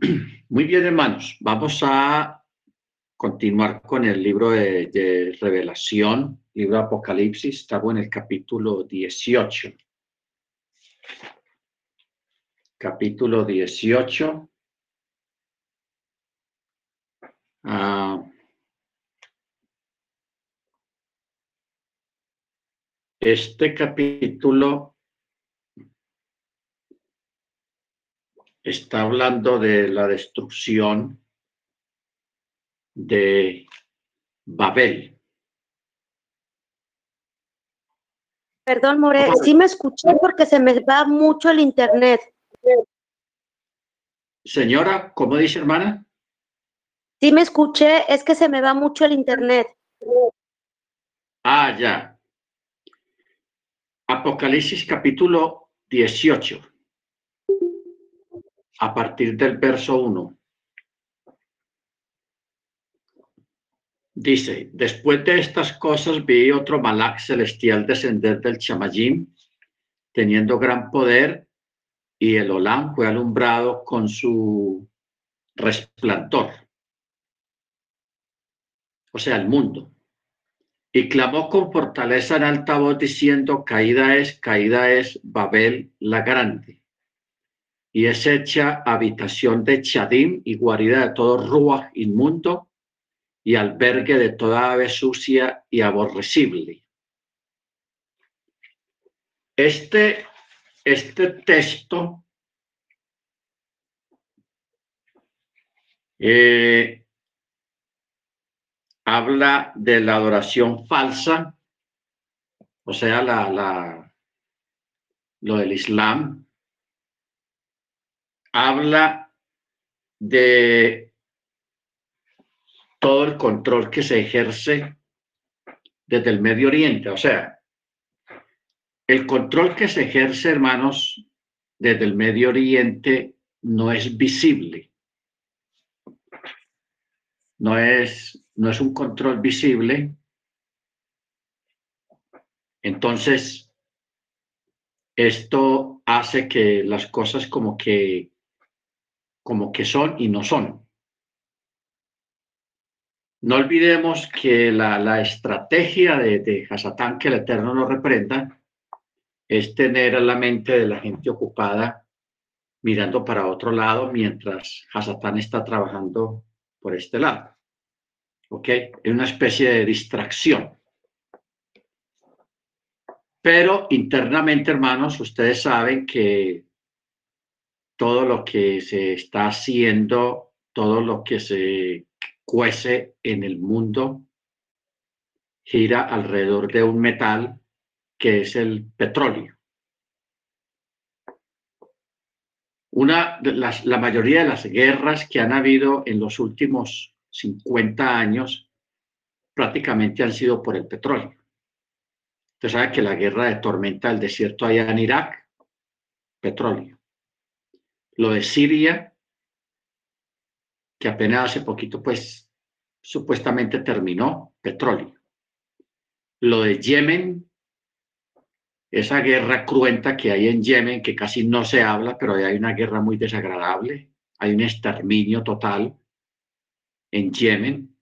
Muy bien, hermanos. Vamos a continuar con el libro de, Revelación, libro de Apocalipsis. Estamos en el capítulo 18. Capítulo 18. Ah, este capítulo está hablando de la destrucción de Babel. Perdón, More, sí me escuché porque se me va mucho el internet. Señora, ¿cómo dice hermana? Sí me escuché, es que se me va mucho el internet. Ah, ya. Apocalipsis capítulo 18 a partir del verso 1. Dice, después de estas cosas vi otro malak celestial descender del chamayim, teniendo gran poder, y el Olam fue alumbrado con su resplandor. O sea, el mundo. Y clamó con fortaleza en alta voz diciendo, caída es, caída es Babel la grande y es hecha habitación de Chadim y guarida de todo ruach inmundo y albergue de toda ave sucia y aborrecible. Este, este texto eh, habla de la adoración falsa, o sea, la, la, lo del Islam, habla de todo el control que se ejerce desde el Medio Oriente. O sea, el control que se ejerce, hermanos, desde el Medio Oriente no es visible. No es, no es un control visible. Entonces, esto hace que las cosas como que como que son y no son. No olvidemos que la, estrategia de, de Hasatán, que el Eterno nos reprenda, es tener la mente de la gente ocupada mirando para otro lado mientras Hasatán está trabajando por este lado. ¿Ok? Es una especie de distracción. Pero internamente, hermanos, ustedes saben que todo lo que se está haciendo, todo lo que se cuece en el mundo, gira alrededor de un metal que es el petróleo. Una la mayoría de las guerras que han habido en los últimos 50 años prácticamente han sido por el petróleo. Usted sabe que la guerra de tormenta del desierto allá en Irak, petróleo lo de Siria, que apenas hace poquito, pues, supuestamente terminó, petróleo. Lo de Yemen, esa guerra cruenta que hay en Yemen, que casi no se habla, pero hay una guerra muy desagradable, hay un exterminio total en Yemen.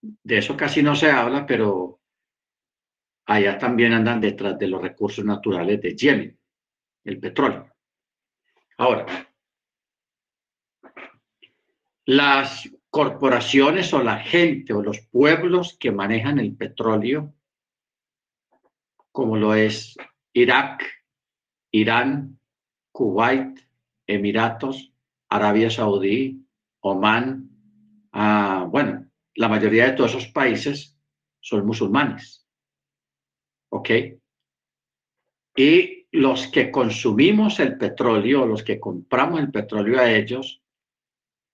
De eso casi no se habla, pero allá también andan detrás de los recursos naturales de Yemen, el petróleo. Ahora, las corporaciones o la gente o los pueblos que manejan el petróleo, como lo es Irak, Irán, Kuwait, Emiratos, Arabia Saudí, Omán, ah, bueno, la mayoría de todos esos países son musulmanes. ¿Ok? Y los que consumimos el petróleo, los que compramos el petróleo a ellos,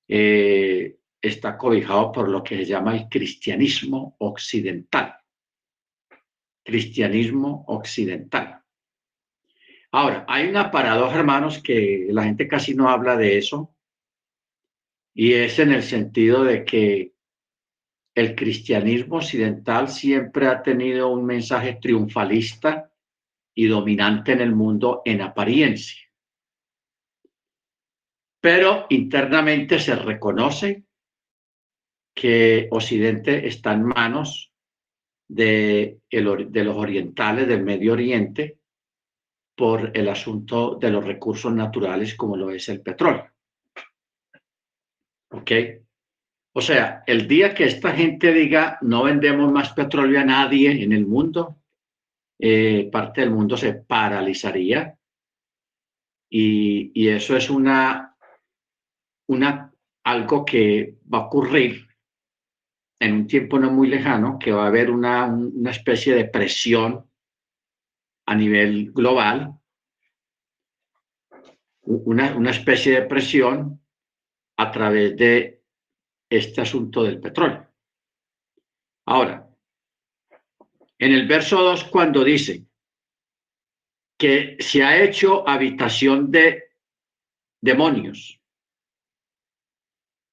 eh, está cobijado por lo que se llama el cristianismo occidental. Cristianismo occidental. Ahora, hay una paradoja, hermanos, que la gente casi no habla de eso, y es en el sentido de que el cristianismo occidental siempre ha tenido un mensaje triunfalista y dominante en el mundo en apariencia. pero internamente se reconoce que Occidente está en manos de, los orientales del Medio Oriente por el asunto de los recursos naturales como lo es el petróleo. ¿Ok? O sea, el día que esta gente diga no vendemos más petróleo a nadie en el mundo, eh, parte del mundo se paralizaría y, eso es una, algo que va a ocurrir en un tiempo no muy lejano, que va a haber una, una especie de presión a nivel global, una, una especie de presión a través de este asunto del petróleo. Ahora, en el verso 2, cuando dice que se ha hecho habitación de demonios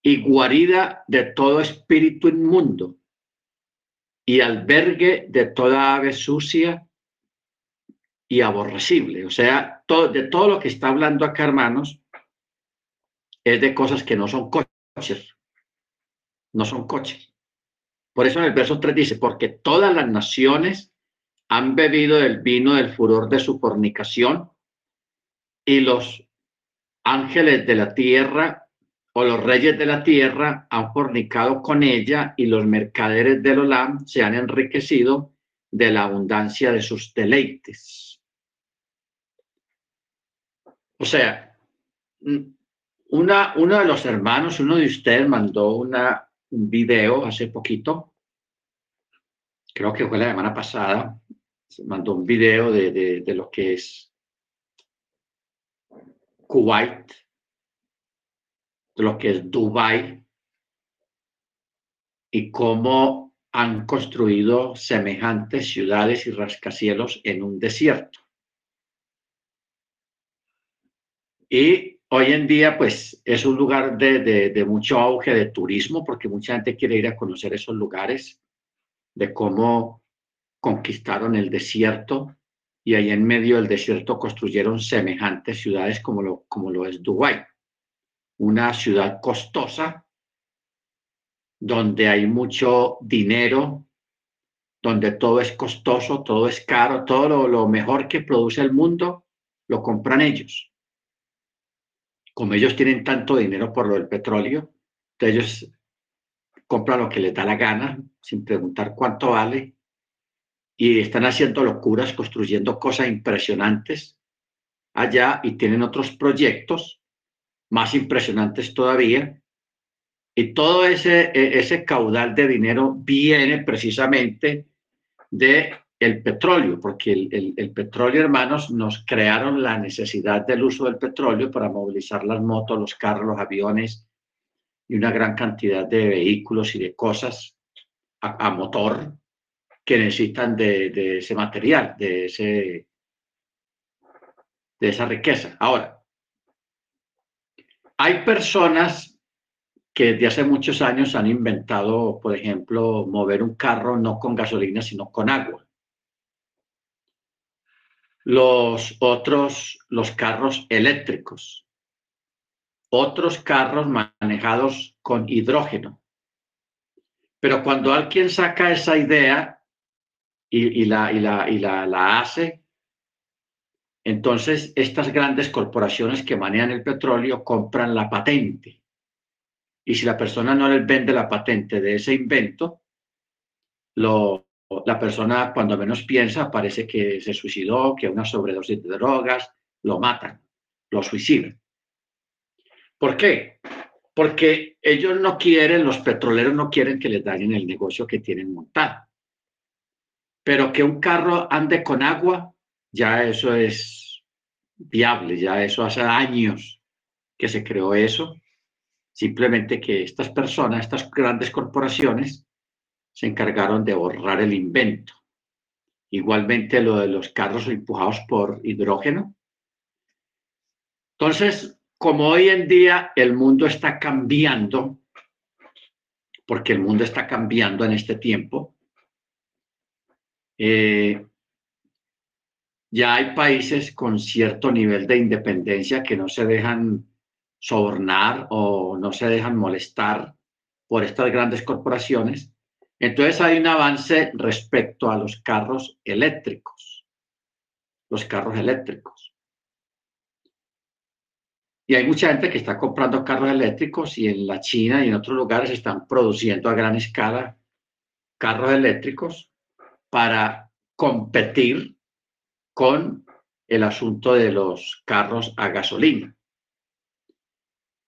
y guarida de todo espíritu inmundo y albergue de toda ave sucia y aborrecible. O sea, todo, de todo lo que está hablando acá, hermanos, es de cosas que no son coches. No son coches. Por eso en el verso 3 dice, porque todas las naciones han bebido del vino del furor de su fornicación y los ángeles de la tierra o los reyes de la tierra han fornicado con ella y los mercaderes del Olam se han enriquecido de la abundancia de sus deleites. O sea, una, uno de los hermanos, uno de ustedes mandó una, un video hace poquito, creo que fue la semana pasada, se mandó un video de, de, lo que es Kuwait, de lo que es Dubai y cómo han construido semejantes ciudades y rascacielos en un desierto. Y hoy en día, pues, es un lugar de, mucho auge de turismo, porque mucha gente quiere ir a conocer esos lugares, de cómo conquistaron el desierto y ahí en medio del desierto construyeron semejantes ciudades como lo, es Dubái, una ciudad costosa donde hay mucho dinero, donde todo es costoso, todo es caro, todo lo mejor que produce el mundo lo compran ellos como ellos tienen tanto dinero por lo del petróleo, ellos compran lo que les da la gana sin preguntar cuánto vale y están haciendo locuras, construyendo cosas impresionantes allá y tienen otros proyectos más impresionantes todavía. Y todo ese, e, ese caudal de dinero viene precisamente de el petróleo, porque el, petróleo, hermanos, nos crearon la necesidad del uso del petróleo para movilizar las motos, los carros, los aviones y una gran cantidad de vehículos y de cosas a, motor que necesitan de, ese material, de, ese, de esa riqueza. Ahora, hay personas que desde hace muchos años han inventado, por ejemplo, mover un carro no con gasolina, sino con agua los otros, los carros eléctricos, otros carros manejados con hidrógeno. Pero cuando alguien saca esa idea y, la, y, la, y la, la hace, entonces estas grandes corporaciones que manejan el petróleo compran la patente. Y si la persona no les vende la patente de ese invento, lo, la persona cuando menos piensa parece que se suicidó, que una sobredosis de drogas, lo matan, lo suicidan. ¿Por qué? Porque ellos no quieren, los petroleros no quieren que les dañen el negocio que tienen montado. Pero que un carro ande con agua, ya eso es viable, ya eso hace años que se creó eso. Simplemente que estas personas, estas grandes corporaciones, se encargaron de borrar el invento. Igualmente lo de los carros empujados por hidrógeno. Entonces, como hoy en día el mundo está cambiando, porque el mundo está cambiando en este tiempo, eh, ya hay países con cierto nivel de independencia que no se dejan sobornar o no se dejan molestar por estas grandes corporaciones. Entonces hay un avance respecto a los carros eléctricos, los carros eléctricos. Y hay mucha gente que está comprando carros eléctricos y en la China y en otros lugares están produciendo a gran escala carros eléctricos para competir con el asunto de los carros a gasolina.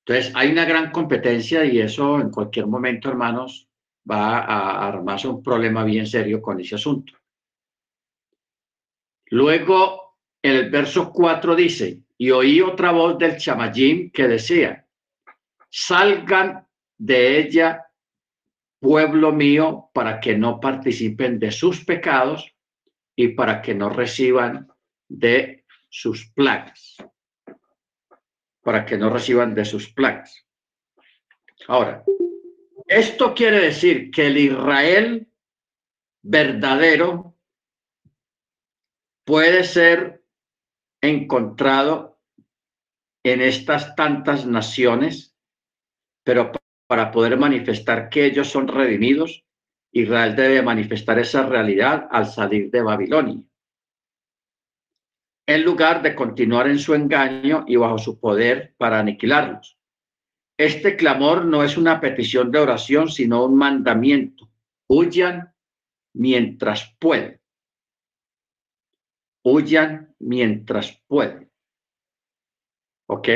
Entonces, hay una gran competencia y eso en cualquier momento, hermanos, va a armarse un problema bien serio con ese asunto. Luego, el verso 4 dice, y oí otra voz del chamayín que decía, salgan de ella, pueblo mío, para que no participen de sus pecados y para que no reciban de sus plagas, para que no reciban de sus plagas. Ahora, esto quiere decir que el Israel verdadero puede ser encontrado en estas tantas naciones, pero para poder manifestar que ellos son redimidos, Israel debe manifestar esa realidad al salir de Babilonia en lugar de continuar en su engaño y bajo su poder para aniquilarlos. Este clamor no es una petición de oración, sino un mandamiento. Huyan mientras pueden. Huyan mientras pueden. ¿Ok?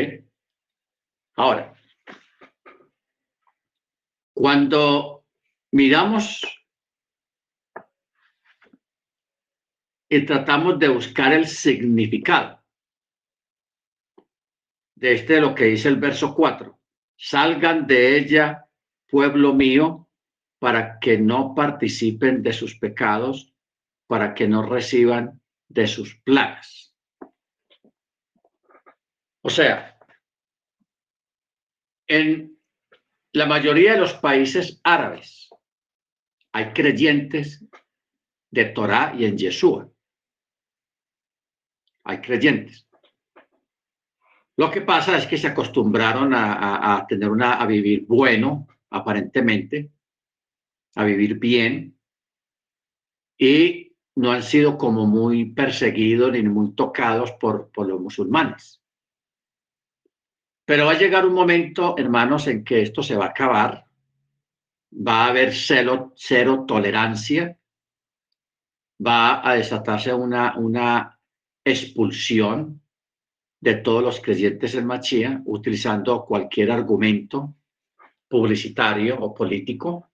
Ahora, cuando miramos y tratamos de buscar el significado de este lo que dice el verso 4. Salgan de ella, pueblo mío, para que no participen de sus pecados, para que no reciban de sus plagas. O sea, en la mayoría de los países árabes hay creyentes de Torah y en Yeshua hay creyentes. Lo que pasa es que se acostumbraron a, tener una, a vivir bueno, aparentemente, a vivir bien, y no han sido como muy perseguidos ni muy tocados por, por los musulmanes. Pero va a llegar un momento, hermanos, en que esto se va a acabar, va a haber cero, cero tolerancia, va a desatarse una, una expulsión de todos los creyentes en Machía utilizando cualquier argumento publicitario o político.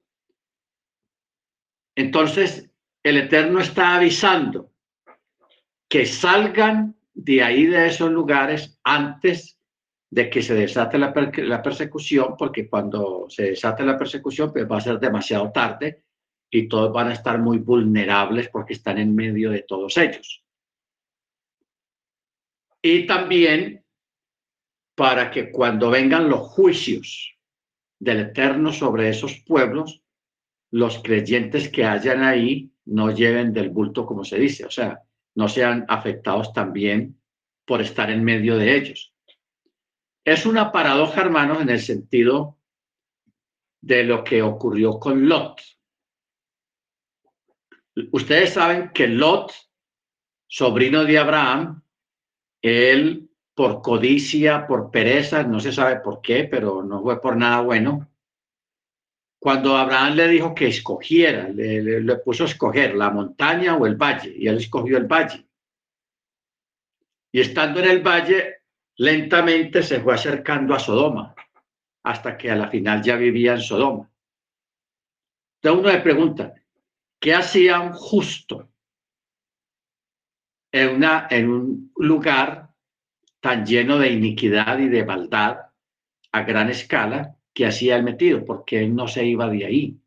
Entonces, el Eterno está avisando que salgan de ahí, de esos lugares, antes de que se desate la, la persecución, porque cuando se desate la persecución, pues va a ser demasiado tarde y todos van a estar muy vulnerables porque están en medio de todos ellos y también para que cuando vengan los juicios del Eterno sobre esos pueblos, los creyentes que hayan ahí no lleven del bulto, como se dice, o sea, no sean afectados también por estar en medio de ellos. Es una paradoja, hermanos, en el sentido de lo que ocurrió con Lot. Ustedes saben que Lot, sobrino de Abraham, él, por codicia, por pereza, no se sabe por qué, pero no fue por nada bueno. Cuando Abraham le dijo que escogiera, le, puso a escoger la montaña o el valle, y él escogió el valle. Y estando en el valle, lentamente se fue acercando a Sodoma, hasta que a la final ya vivía en Sodoma. Entonces uno le pregunta, ¿qué hacía un justo en, un lugar tan lleno de iniquidad y de maldad a gran escala que hacía el metido, porque él no se iba de ahí.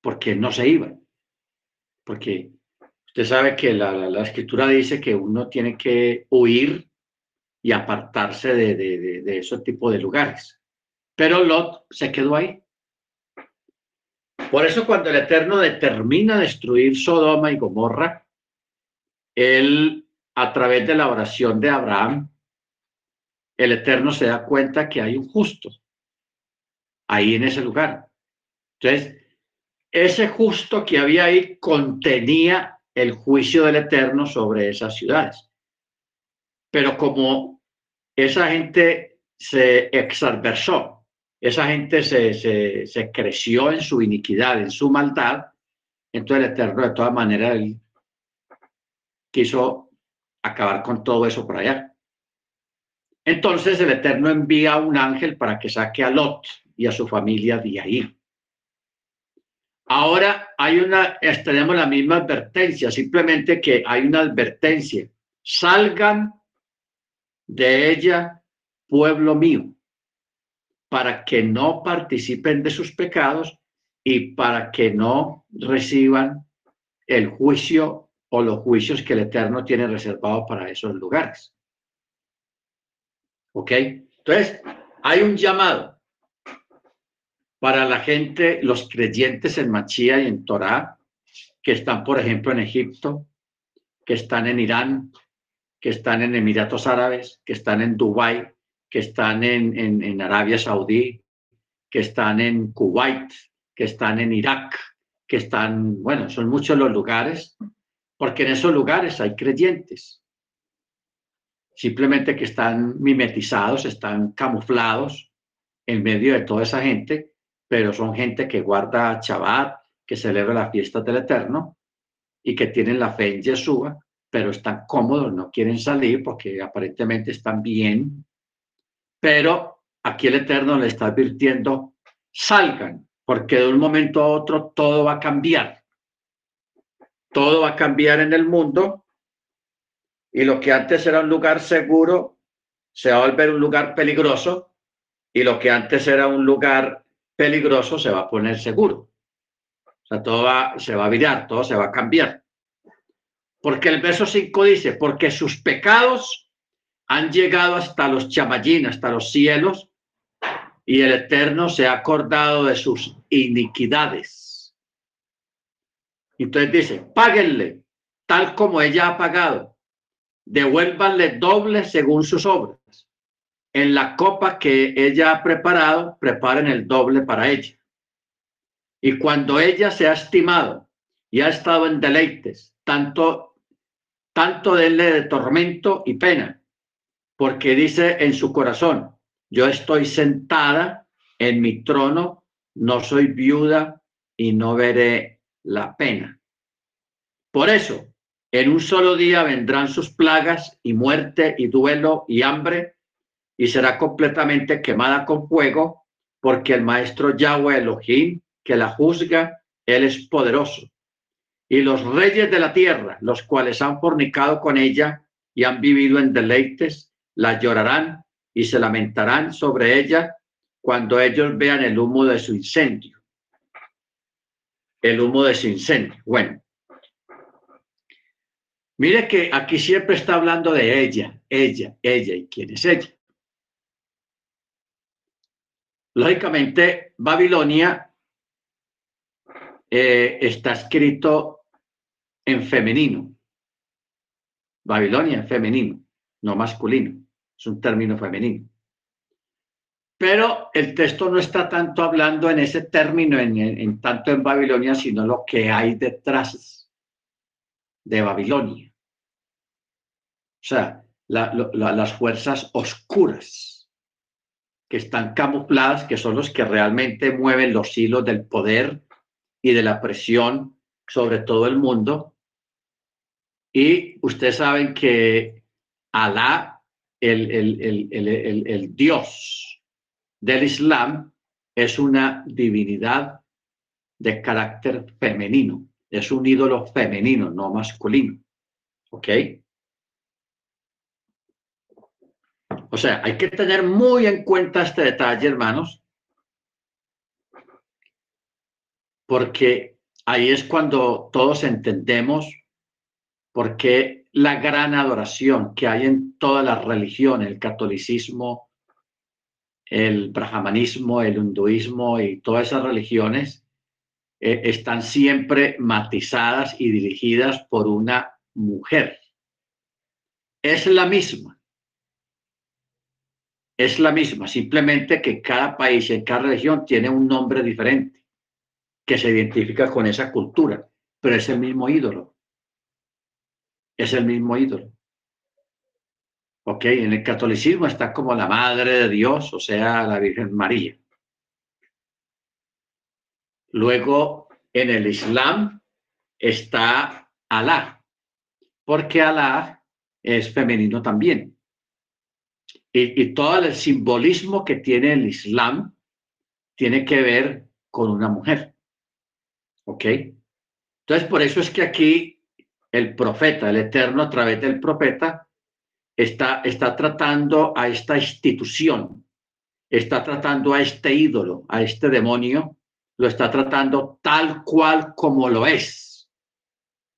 Porque él no se iba. Porque usted sabe que la, la, escritura dice que uno tiene que huir y apartarse de, de, de ese tipo de lugares. Pero Lot se quedó ahí. Por eso cuando el Eterno determina destruir Sodoma y Gomorra, él, a través de la oración de Abraham, el Eterno se da cuenta que hay un justo ahí en ese lugar. Entonces, ese justo que había ahí contenía el juicio del Eterno sobre esas ciudades. Pero como esa gente se exalversó, esa gente se, se, creció en su iniquidad, en su maldad, entonces el Eterno de todas maneras quiso acabar con todo eso por allá. Entonces el Eterno envía un ángel para que saque a Lot y a su familia de ahí. Ahora hay una, tenemos la misma advertencia, simplemente que hay una advertencia. Salgan de ella, pueblo mío, para que no participen de sus pecados y para que no reciban el juicio o los juicios que el Eterno tiene reservado para esos lugares. ¿Ok? Entonces, hay un llamado para la gente, los creyentes en Machía y en Torá, que están, por ejemplo, en Egipto, que están en Irán, que están en Emiratos Árabes, que están en Dubái, que están en, en Arabia Saudí, que están en Kuwait, que están en Irak, que están, bueno, son muchos los lugares, porque en esos lugares hay creyentes. Simplemente que están mimetizados, están camuflados en medio de toda esa gente, pero son gente que guarda Shabbat, que celebra la fiesta del Eterno y que tienen la fe en Yeshua, pero están cómodos, no quieren salir porque aparentemente están bien, pero aquí el Eterno le está advirtiendo, salgan, porque de un momento a otro todo va a cambiar. Todo va a cambiar en el mundo y lo que antes era un lugar seguro se va a volver un lugar peligroso y lo que antes era un lugar peligroso se va a poner seguro. O sea, todo va, se va a virar, todo se va a cambiar. Porque el verso 5 dice, porque sus pecados han llegado hasta los chamallín, hasta los cielos, y el Eterno se ha acordado de sus iniquidades. Entonces dice, páguenle tal como ella ha pagado devuélvanle doble según sus obras. En la copa que ella ha preparado, preparen el doble para ella. Y cuando ella se ha estimado y ha estado en deleites, tanto, tanto denle de tormento y pena, porque dice en su corazón, yo estoy sentada en mi trono, no soy viuda y no veré la pena. Por eso, en un solo día vendrán sus plagas y muerte y duelo y hambre y será completamente quemada con fuego porque el maestro Yahweh Elohim que la juzga, él es poderoso. Y los reyes de la tierra, los cuales han fornicado con ella y han vivido en deleites, la llorarán y se lamentarán sobre ella cuando ellos vean el humo de su incendio. El humo de su incendio. Bueno, Mire que aquí siempre está hablando de ella, ella, ella y quién es ella. Lógicamente, Babilonia eh, está escrito en femenino. Babilonia en femenino, no masculino. Es un término femenino. Pero el texto no está tanto hablando en ese término, en tanto en Babilonia, sino lo que hay detrás de Babilonia. O sea, las fuerzas oscuras que están camufladas, que son los que realmente mueven los hilos del poder y de la presión sobre todo el mundo. Y ustedes saben que Alá, el, el, el Dios del Islam, es una divinidad de carácter femenino es un ídolo femenino, no masculino. ¿Ok? O sea, hay que tener muy en cuenta este detalle, hermanos, porque ahí es cuando todos entendemos por qué la gran adoración que hay en todas las religiones, el catolicismo, el brahmanismo, el hinduismo y todas esas religiones, eh, están siempre matizadas y dirigidas por una mujer. Es la misma. es la misma, simplemente que cada país y cada región tiene un nombre diferente que se identifica con esa cultura, pero es el mismo ídolo. Es el mismo ídolo. Ok, en el catolicismo está como la Madre de Dios, o sea, la Virgen María. Luego, en el Islam está Alá, porque Alá es femenino también. Y, todo el simbolismo que tiene el Islam tiene que ver con una mujer. ¿Ok? Entonces, por eso es que aquí el profeta, el Eterno, a través del profeta, está, está tratando a esta institución, está tratando a este ídolo, a este demonio, lo está tratando tal cual como lo es,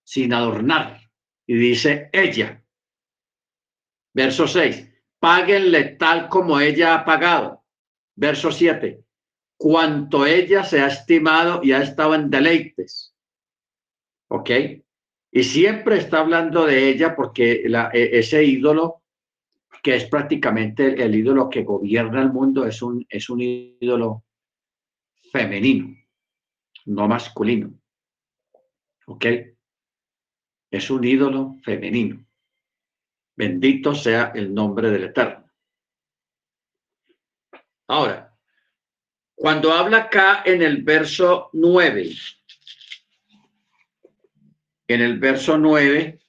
sin adornar. Y dice ella, verso 6, páguenle tal como ella ha pagado. Verso 7, cuanto ella se ha estimado y ha estado en deleites. ¿Ok? Y siempre está hablando de ella porque e, ese ídolo, que es prácticamente el, ídolo que gobierna el mundo, es un, es un ídolo femenino, no masculino. ¿Ok? Es un ídolo femenino. Bendito sea el nombre del Eterno. Ahora, cuando habla acá en el verso 9, en el verso 9,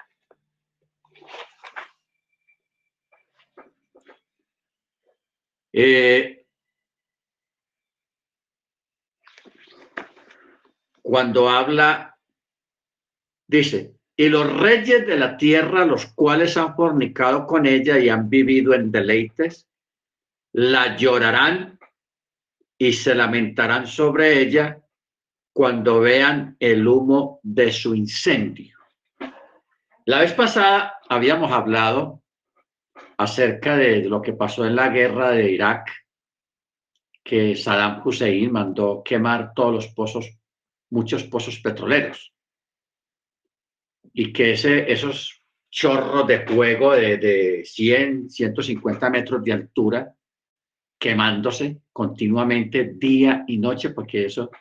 eh, cuando habla, dice, y los reyes de la tierra, los cuales han fornicado con ella y han vivido en deleites, la llorarán y se lamentarán sobre ella cuando vean el humo de su incendio. La vez pasada habíamos hablado acerca de lo que pasó en la guerra de Irak, que Saddam Hussein mandó quemar todos los pozos, muchos pozos petroleros y que ese, esos chorros de fuego de, de 100, 150 metros de altura quemándose continuamente día y noche, porque eso,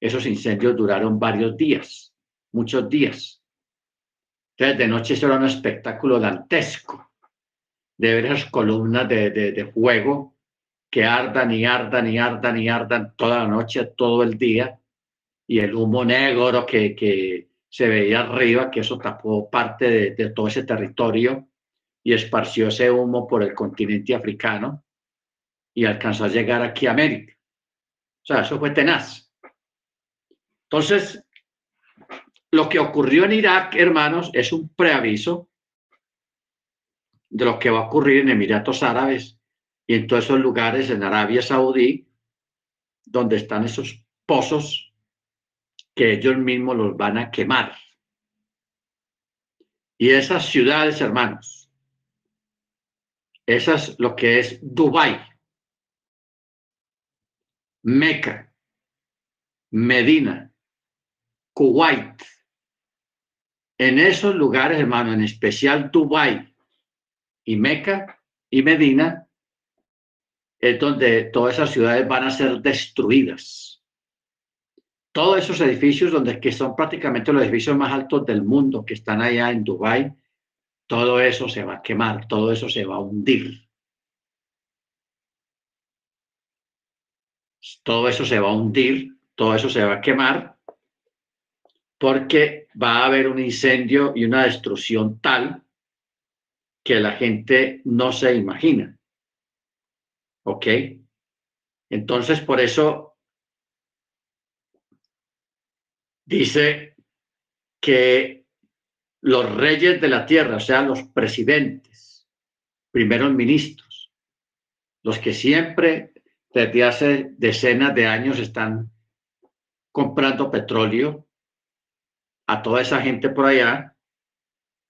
esos incendios duraron varios días, muchos días. Entonces, de noche eso era un espectáculo dantesco, de ver esas columnas de, de, de fuego que ardan y ardan y ardan y ardan toda la noche, todo el día, y el humo negro que, que, se veía arriba que eso tapó parte de, todo ese territorio y esparció ese humo por el continente africano y alcanzó a llegar aquí a América. O sea, eso fue tenaz. Entonces, lo que ocurrió en Irak, hermanos, es un preaviso de lo que va a ocurrir en Emiratos Árabes y en todos esos lugares en Arabia Saudí, donde están esos pozos que ellos mismos los van a quemar. Y esas ciudades, hermanos, esas lo que es Dubai, Meca, Medina, Kuwait. En esos lugares, hermano, en especial Dubai y Meca y Medina, es donde todas esas ciudades van a ser destruidas todos esos edificios donde que son prácticamente los edificios más altos del mundo que están allá en Dubái, todo eso se va a quemar, todo eso se va a hundir. Todo eso se va a hundir, todo eso se va a quemar, porque va a haber un incendio y una destrucción tal que la gente no se imagina. ¿Ok? Entonces, por eso dice que los reyes de la tierra, o sea, los presidentes, primeros ministros, los que siempre desde hace decenas de años están comprando petróleo a toda esa gente por allá,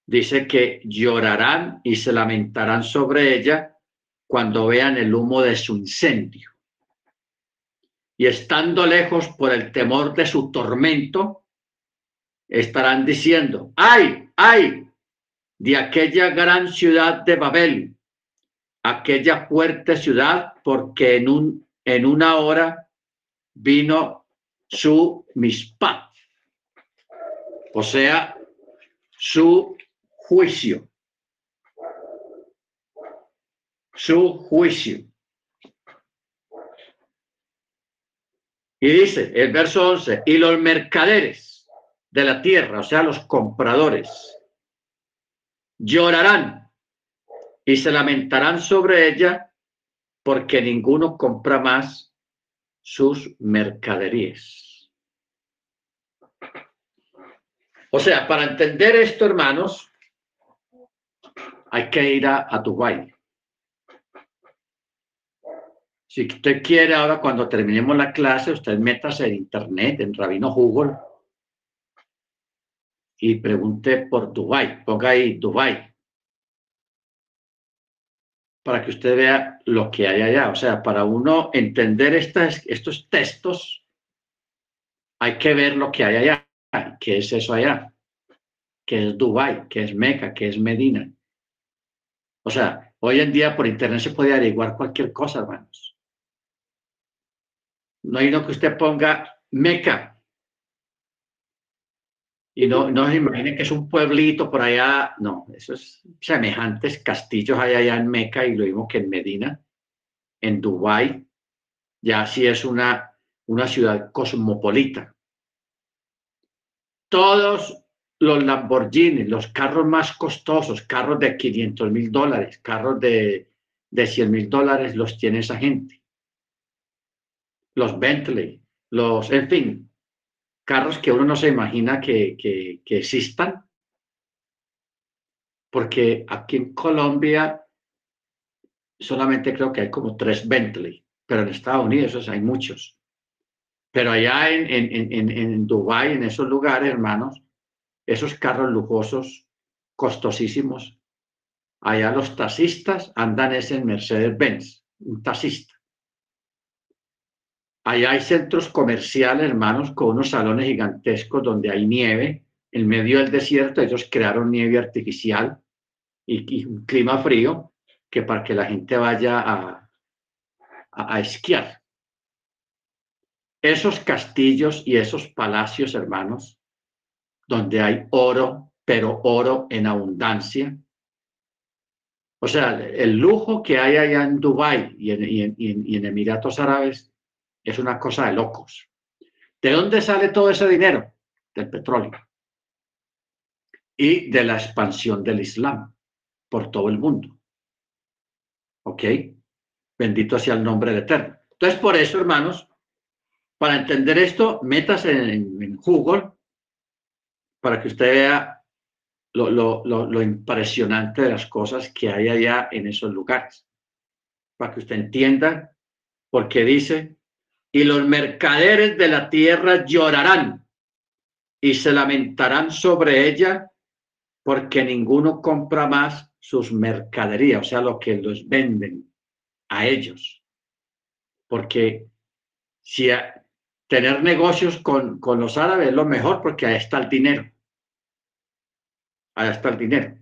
dice que llorarán y se lamentarán sobre ella cuando vean el humo de su incendio. Y estando lejos por el temor de su tormento, estarán diciendo, ay, ay, de aquella gran ciudad de Babel, aquella fuerte ciudad, porque en, un, en una hora vino su mispat, o sea, su juicio. Su juicio. Y dice el verso 11, y los mercaderes de la tierra, o sea, los compradores, llorarán y se lamentarán sobre ella porque ninguno compra más sus mercaderías. O sea, para entender esto, hermanos, hay que ir a, a Dubái. Si usted quiere, ahora cuando terminemos la clase, usted métase en internet, en Rabino Google, y pregunte por Dubai. Ponga ahí Dubai. Para que usted vea lo que hay allá. O sea, para uno entender estos textos, hay que ver lo que hay allá. ¿Qué es eso allá? ¿Qué es Dubai? ¿Qué es Meca? ¿Qué es Medina? O sea, hoy en día por internet se puede averiguar cualquier cosa, hermanos. No hay uno que usted ponga Meca. Y no, no se imagine que es un pueblito por allá. No, esos semejantes castillos hay allá en Meca y lo mismo que en Medina, en Dubái. Ya sí es una, una ciudad cosmopolita. Todos los Lamborghini, los carros más costosos, carros de 500 mil dólares, carros de, de 100 mil dólares, los tiene esa gente los Bentley, los, en fin, carros que uno no se imagina que, que, que existan. Porque aquí en Colombia solamente creo que hay como tres Bentley, pero en Estados Unidos hay muchos. Pero allá en, en, en, en Dubái, en esos lugares, hermanos, esos carros lujosos, costosísimos, allá los taxistas andan ese Mercedes-Benz, un taxista. Allá hay centros comerciales, hermanos, con unos salones gigantescos donde hay nieve. En medio del desierto ellos crearon nieve artificial y, un clima frío que para que la gente vaya a, a esquiar. Esos castillos y esos palacios, hermanos, donde hay oro, pero oro en abundancia. O sea, el lujo que hay allá en Dubái y en, y en Emiratos Árabes es una cosa de locos. ¿De dónde sale todo ese dinero? Del petróleo y de la expansión del Islam por todo el mundo. ¿Ok? Bendito sea el nombre de Eterno. Entonces, por eso, hermanos, para entender esto, metas en, Google para que usted vea lo, lo, lo, impresionante de las cosas que hay allá en esos lugares. Para que usted entienda por qué dice y los mercaderes de la tierra llorarán y se lamentarán sobre ella porque ninguno compra más sus mercaderías, o sea, lo que los venden a ellos. Porque si tener negocios con, con los árabes es lo mejor porque ahí está el dinero. Ahí está el dinero.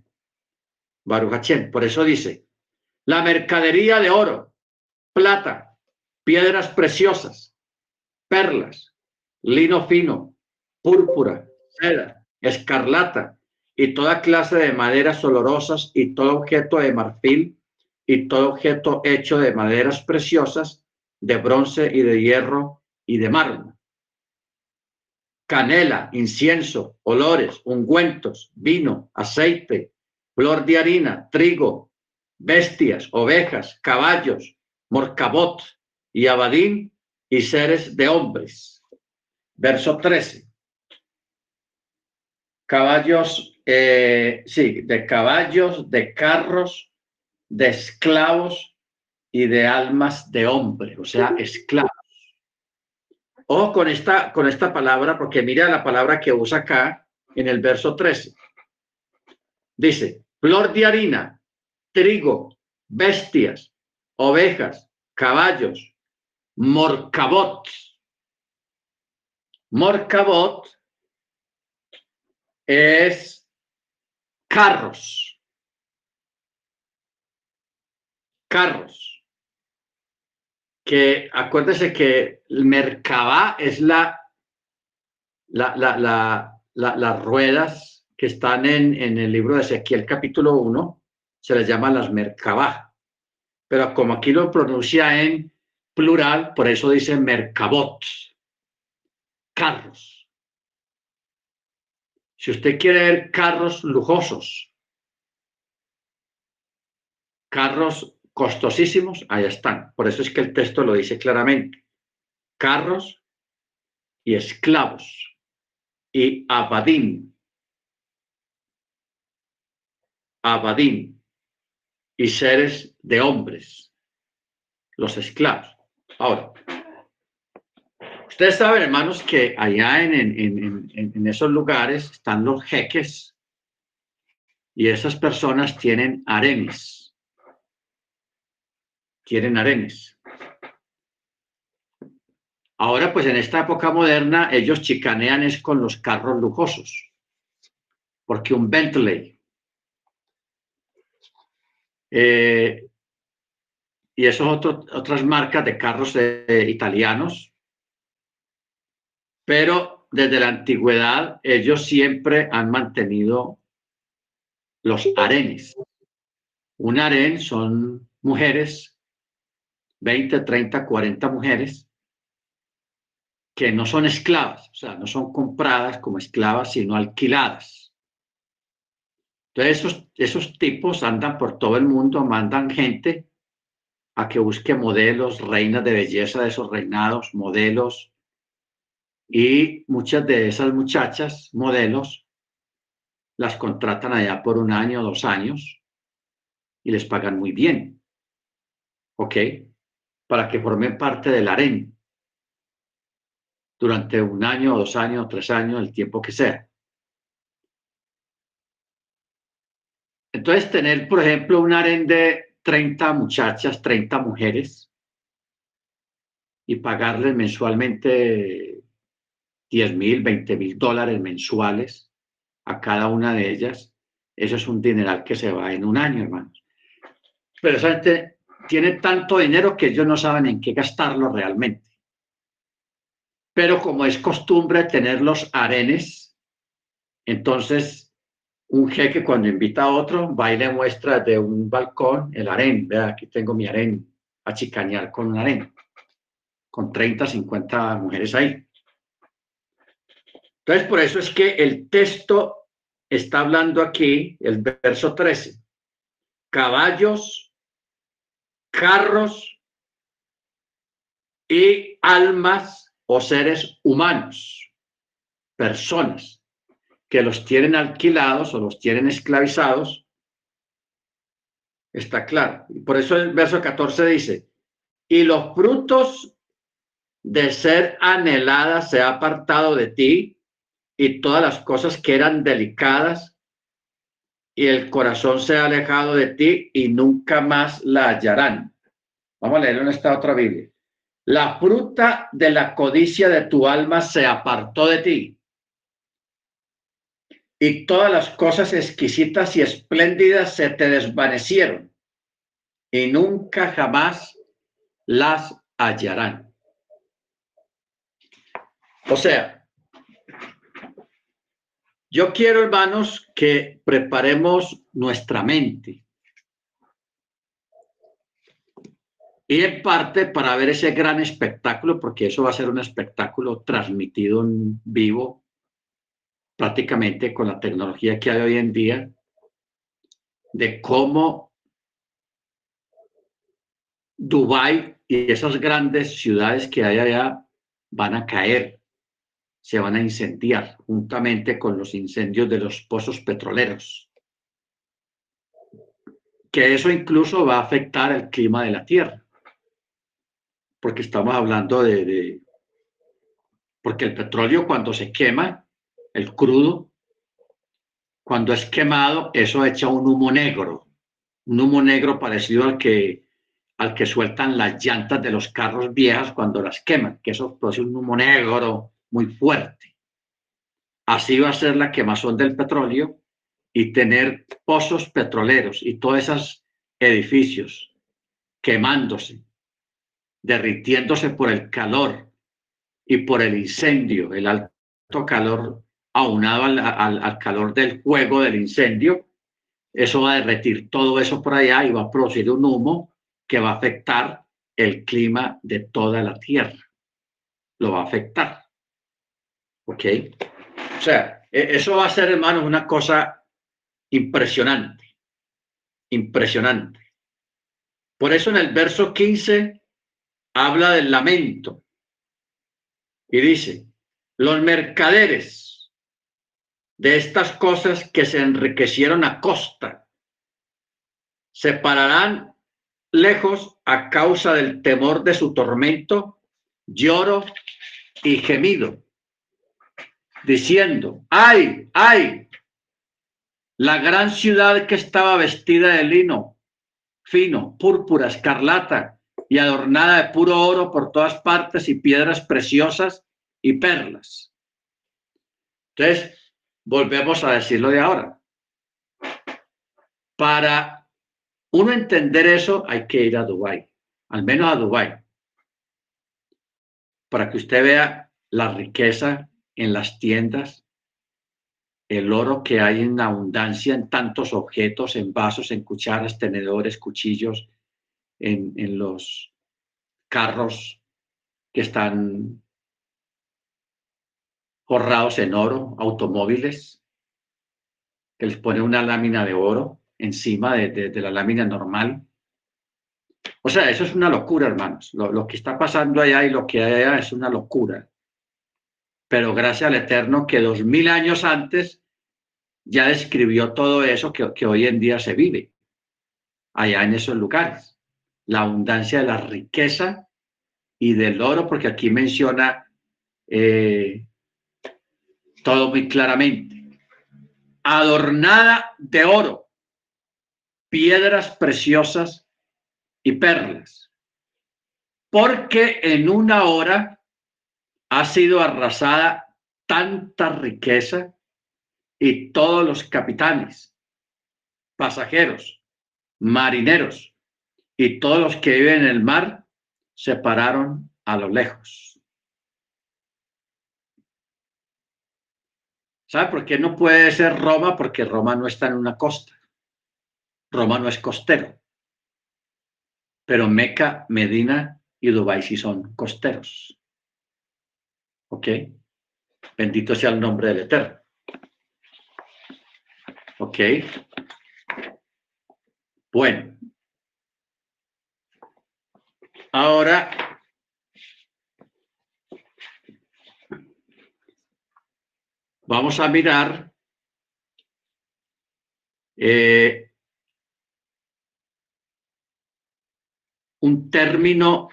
Baruch Por eso dice, la mercadería de oro, plata, piedras preciosas, perlas, lino fino, púrpura, seda, escarlata y toda clase de maderas olorosas y todo objeto de marfil y todo objeto hecho de maderas preciosas, de bronce y de hierro y de mármol. Canela, incienso, olores, ungüentos, vino, aceite, flor de harina, trigo, bestias, ovejas, caballos, morcabot, y Abadín y seres de hombres. Verso 13. Caballos, eh, sí, de caballos, de carros, de esclavos y de almas de hombre, o sea, esclavos. O con esta, con esta palabra, porque mira la palabra que usa acá en el verso 13. Dice, flor de harina, trigo, bestias, ovejas, caballos, Morcabot. Morcabot es carros. carros. Que acuérdese que el Merkabah es la, la, la, las ruedas que están en, en, el libro de Ezequiel capítulo 1, se les llama las Merkabah. Pero como aquí lo pronuncia en plural, por eso dice Merkabot, carros. Si usted quiere ver carros lujosos, carros costosísimos, ahí están. Por eso es que el texto lo dice claramente. Carros y esclavos y abadim. Abadim y seres de hombres, los esclavos. Ahora, ustedes saben, hermanos, que allá en, en, en, esos lugares están los jeques y esas personas tienen arenes quieren arenes. Ahora, pues en esta época moderna, ellos chicanean es con los carros lujosos, porque un Bentley eh, y otro, otras marcas de carros eh, italianos, pero desde la antigüedad ellos siempre han mantenido los arenes. Un aren son mujeres 20, 30, 40 mujeres que no son esclavas, o sea, no son compradas como esclavas, sino alquiladas. Entonces, esos, esos tipos andan por todo el mundo, mandan gente a que busque modelos, reinas de belleza de esos reinados, modelos, y muchas de esas muchachas, modelos, las contratan allá por un año, dos años, y les pagan muy bien. ¿Ok? Para que formen parte del harén durante un año, dos años, tres años, el tiempo que sea. Entonces, tener, por ejemplo, un harén de 30 muchachas, 30 mujeres, y pagarles mensualmente 10 mil, 20 mil dólares mensuales a cada una de ellas, eso es un dineral que se va en un año, hermanos. Pero esa gente tiene tanto dinero que ellos no saben en qué gastarlo realmente. Pero como es costumbre tener los arenes, entonces un jeque cuando invita a otro va y le muestra de un balcón el aren. Vea, aquí tengo mi aren, a chicañar con un aren, con 30, 50 mujeres ahí. Entonces, por eso es que el texto está hablando aquí, el verso 13, caballos carros y almas o seres humanos, personas que los tienen alquilados o los tienen esclavizados, está claro. Y por eso el verso 14 dice, y los frutos de ser anhelada se ha apartado de ti y todas las cosas que eran delicadas y el corazón se ha alejado de ti y nunca más la hallarán. Vamos a leer en esta otra Biblia. La fruta de la codicia de tu alma se apartó de ti. Y todas las cosas exquisitas y espléndidas se te desvanecieron. Y nunca jamás las hallarán. O sea, yo quiero, hermanos, que preparemos nuestra mente. Y en parte para ver ese gran espectáculo, porque eso va a ser un espectáculo transmitido en vivo, prácticamente con la tecnología que hay hoy en día, de cómo Dubái y esas grandes ciudades que hay allá van a caer se van a incendiar juntamente con los incendios de los pozos petroleros. Que eso incluso va a afectar el clima de la Tierra. Porque estamos hablando de, porque el petróleo cuando se quema, el crudo, cuando es quemado, eso echa un humo negro, un humo negro parecido al que, al que sueltan las llantas de los carros viejas cuando las queman, que eso produce un humo negro muy fuerte. Así va a ser la quemazón del petróleo y tener pozos petroleros y todos esos edificios quemándose, derritiéndose por el calor y por el incendio, el alto calor aunado al, calor del fuego del incendio, eso va a derretir todo eso por allá y va a producir un humo que va a afectar el clima de toda la Tierra. Lo va a afectar. ¿Ok? O sea, e, eso va a ser, hermanos, una cosa impresionante. Impresionante. Por eso en el verso 15 habla del lamento y dice, los mercaderes de estas cosas que se enriquecieron a costa se pararán lejos a causa del temor de su tormento, lloro y gemido, diciendo, ay, ay, la gran ciudad que estaba vestida de lino fino, púrpura, escarlata y adornada de puro oro por todas partes y piedras preciosas y perlas. Entonces, volvemos a decirlo de ahora. Para uno entender eso, hay que ir a Dubái, al menos a Dubái, para que usted vea la riqueza en las tiendas, el oro que hay en abundancia en tantos objetos, en vasos, en cucharas, tenedores, cuchillos, en, en los carros que están forrados en oro, automóviles, que les pone una lámina de oro encima de, la lámina normal. O sea, eso es una locura, hermanos. Lo, lo, que está pasando allá y lo que hay allá es una locura. Pero gracias al Eterno que dos mil años antes ya describió todo eso que, hoy en día se vive allá en esos lugares. La abundancia de la riqueza y del oro, porque aquí menciona eh, todo muy claramente. Adornada de oro, piedras preciosas y perlas, porque en una hora ha sido arrasada tanta riqueza y todos los capitanes, pasajeros, marineros y todos los que viven en el mar se pararon a lo lejos ¿Sabe por qué no puede ser Roma? Porque Roma no está en una costa. Roma no es costero. Pero Meca, Medina y Dubái sí son costeros. ¿Ok? Bendito sea el nombre del Eterno. ¿Ok? Bueno. Ahora vamos a mirar eh, un término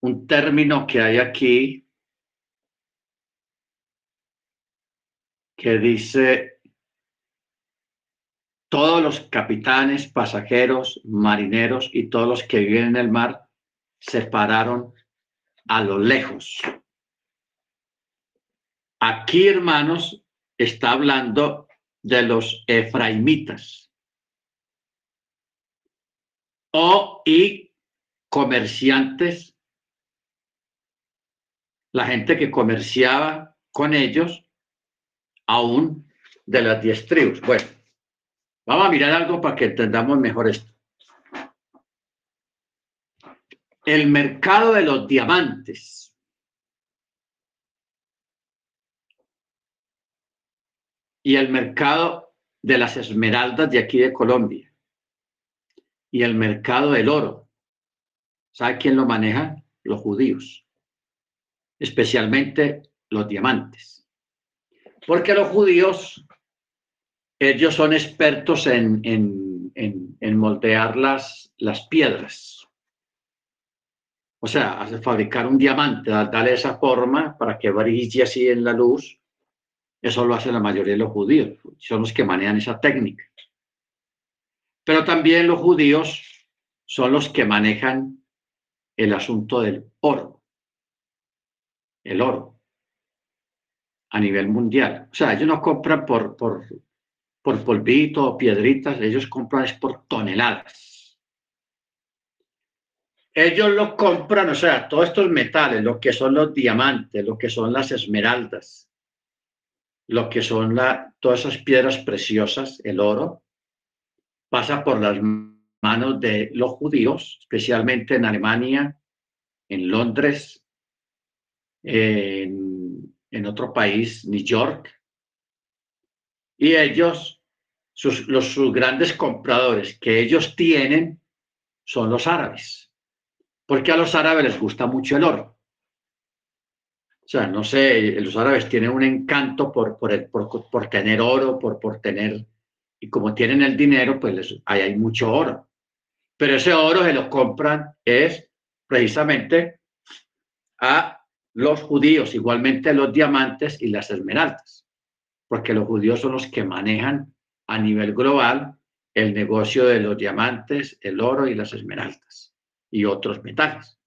un término que hay aquí que dice todos los capitanes, pasajeros, marineros y todos los que viven en el mar se pararon a lo lejos. Aquí, hermanos, está hablando de los efraimitas o y comerciantes, la gente que comerciaba con ellos, aún de las diez tribus. Bueno, vamos a mirar algo para que entendamos mejor esto. el mercado de los diamantes. Y el mercado de las esmeraldas de aquí de Colombia. Y el mercado del oro. ¿Sabe quién lo maneja? Los judíos. Especialmente los diamantes. Porque los judíos, ellos son expertos en, en, moldear las, las piedras o sea, fabricar un diamante, darle esa forma para que brille así en la luz, eso lo hace la mayoría de los judíos, son los que manejan esa técnica. Pero también los judíos son los que manejan el asunto del oro, el oro, a nivel mundial. O sea, ellos no compran por, por, por polvito o piedritas, ellos compran es por toneladas. Ellos lo compran, o sea, todos estos metales, lo que son los diamantes, lo que son las esmeraldas, lo que son la, todas esas piedras preciosas, el oro, pasa por las manos de los judíos, especialmente en Alemania, en Londres, en, otro país, New York. Y ellos, sus, los, sus grandes compradores que ellos tienen son los árabes, porque a los árabes les gusta mucho el oro. O sea, no sé, los árabes tienen un encanto por, por, el, por, por tener oro, por, por tener, y como tienen el dinero, pues les, ahí hay mucho oro. Pero ese oro se lo compran es precisamente a los judíos, igualmente los diamantes y las esmeraldas, porque los judíos son los que manejan a nivel global el negocio de los diamantes, el oro y las esmeraldas y otros metales.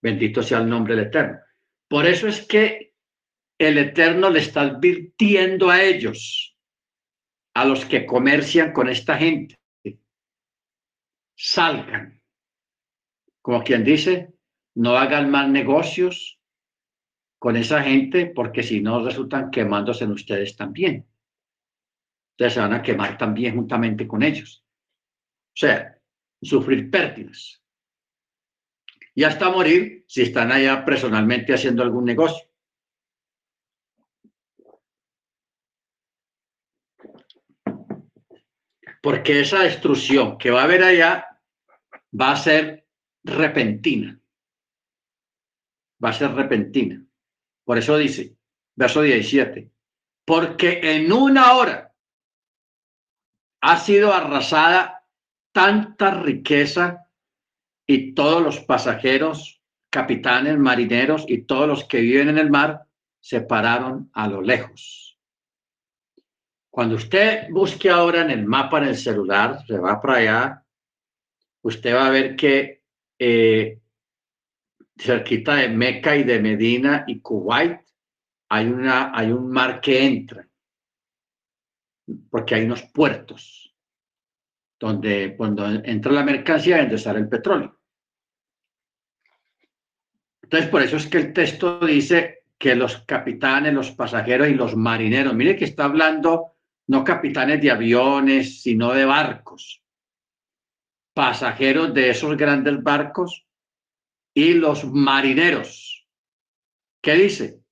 Bendito sea el nombre del Eterno. Por eso es que el Eterno le está advirtiendo a ellos, a los que comercian con esta gente, salgan. Como quien dice, no hagan más negocios con esa gente porque si no resultan quemándose en ustedes también. Ustedes se van a quemar también juntamente con ellos. O sea, sufrir pérdidas y hasta morir si están allá personalmente haciendo algún negocio. Porque esa destrucción que va a haber allá va a ser repentina. Va a ser repentina. Por eso dice, verso 17, porque en una hora ha sido arrasada tanta riqueza y todos los pasajeros, capitanes, marineros y todos los que viven en el mar se pararon a lo lejos. Cuando usted busque ahora en el mapa en el celular, se va para allá, usted va a ver que eh, cerquita de Meca y de Medina y Kuwait hay, una, hay un mar que entra, porque hay unos puertos donde cuando entra la mercancía donde sale el petróleo. Entonces, por eso es que el texto dice que los capitanes, los pasajeros y los marineros, mire que está hablando no capitanes de aviones, sino de barcos, pasajeros de esos grandes barcos y los marineros. ¿Qué dice?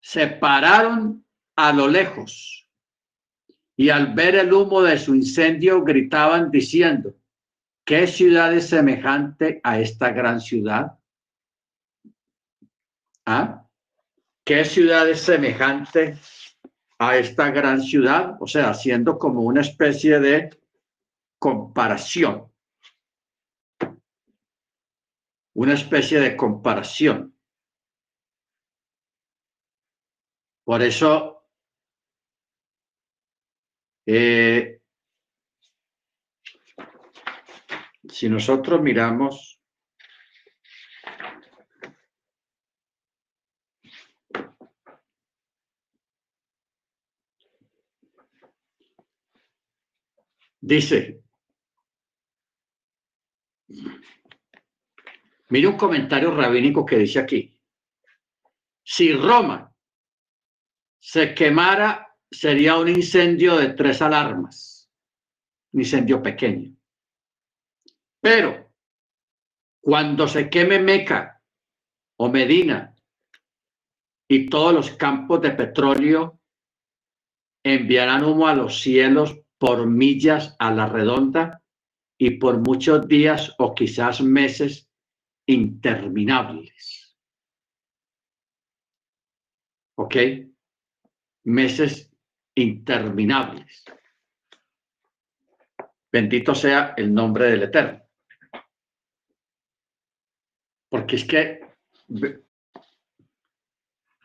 Se pararon a lo lejos y al ver el humo de su incendio gritaban diciendo, ¿qué ciudad es semejante a esta gran ciudad? ¿Ah? ¿Qué ciudad es semejante a esta gran ciudad? O sea, haciendo como una especie de comparación. Una especie de comparación. Por eso, eh, si nosotros miramos Dice, mire un comentario rabínico que dice aquí, si Roma se quemara, sería un incendio de tres alarmas, un incendio pequeño. Pero cuando se queme Meca o Medina y todos los campos de petróleo enviarán humo a los cielos por millas a la redonda y por muchos días o quizás meses interminables. ¿Ok? Meses interminables. Bendito sea el nombre del Eterno. Porque es que,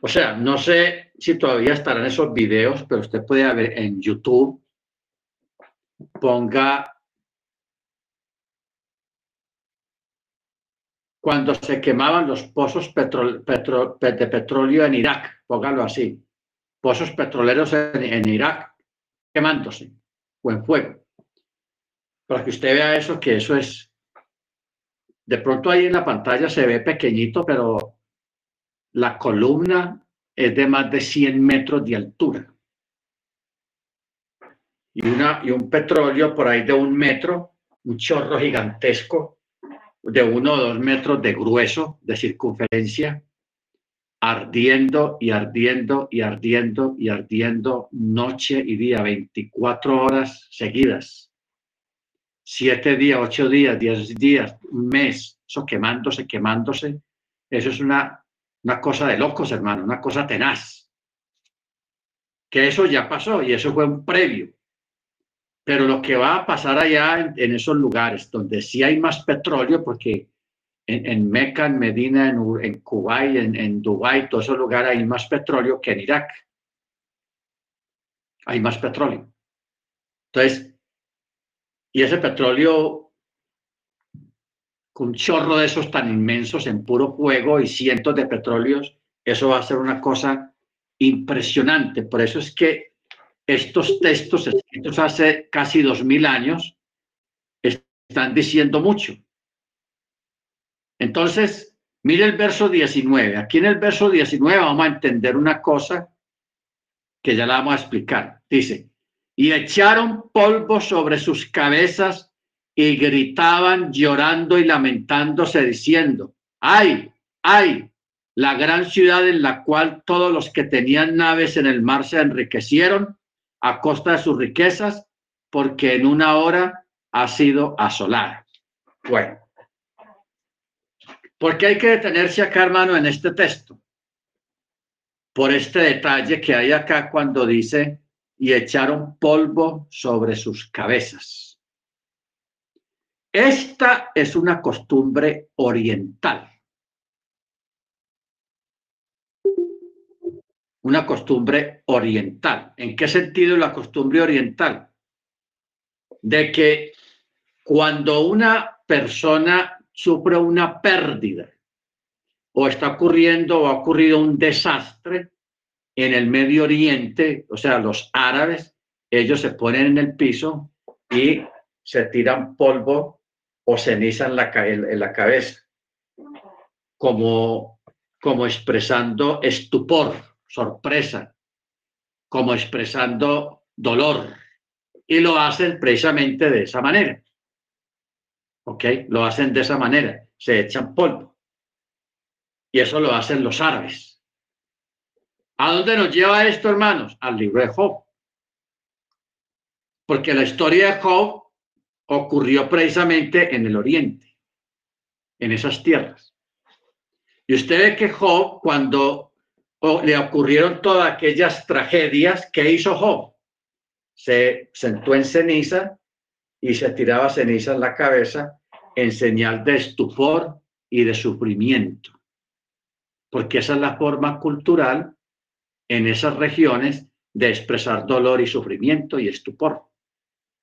o sea, no sé si todavía estarán esos videos, pero usted puede ver en YouTube ponga cuando se quemaban los pozos de petróleo en Irak, póngalo así, pozos petroleros en, Irak, quemándose o en fuego. Para que usted vea eso, que eso es, de pronto ahí en la pantalla se ve pequeñito, pero la columna es de más de 100 metros de altura. Y, un petróleo por ahí de un metro, un chorro gigantesco de uno o dos metros de grueso, de circunferencia, ardiendo y ardiendo y ardiendo y ardiendo noche y día, 24 horas seguidas. Siete días, ocho días, diez días, un mes, eso quemándose, quemándose. Eso es una, una cosa de locos, hermano, una cosa tenaz. Que eso ya pasó y eso fue un previo. Pero lo que va a pasar allá en, en esos lugares donde sí hay más petróleo, porque en, en Meca, en Medina, en, en Kuwait, en, en Dubái, todos esos lugares hay más petróleo que en Irak. Hay más petróleo. Entonces, y ese petróleo con un chorro de esos tan inmensos en puro fuego y cientos de petróleos, eso va a ser una cosa impresionante. Por eso es que estos textos escritos hace casi dos mil años están diciendo mucho. Entonces, mire el verso 19. Aquí en el verso 19 vamos a entender una cosa que ya la vamos a explicar. Dice, y echaron polvo sobre sus cabezas y gritaban llorando y lamentándose diciendo, ay, ay, la gran ciudad en la cual todos los que tenían naves en el mar se enriquecieron a costa de sus riquezas, porque en una hora ha sido asolada. Bueno, ¿Por qué hay que detenerse acá, hermano, en este texto? Por este detalle que hay acá cuando dice, y echaron polvo sobre sus cabezas. Esta es una costumbre oriental. Una costumbre oriental. ¿En qué sentido la costumbre oriental? De que cuando una persona sufre una pérdida o está ocurriendo o ha ocurrido un desastre en el Medio Oriente, o sea, los árabes, ellos se ponen en el piso y se tiran polvo o ceniza en la, en la cabeza, como, como expresando estupor, sorpresa, como expresando dolor. Y lo hacen precisamente de esa manera. ¿ok? Lo hacen de esa manera, se echan polvo. Y eso lo hacen los árabes. ¿A dónde nos lleva esto, hermanos? Al libro de Job. Porque la historia de Job ocurrió precisamente en el oriente, en esas tierras. Y usted ve que Job, cuando le ocurrieron todas aquellas tragedias, ¿qué hizo Job? Se sentó en ceniza y se tiraba ceniza en la cabeza en señal de estupor y de sufrimiento. Porque esa es la forma cultural en esas regiones de expresar dolor y sufrimiento y estupor.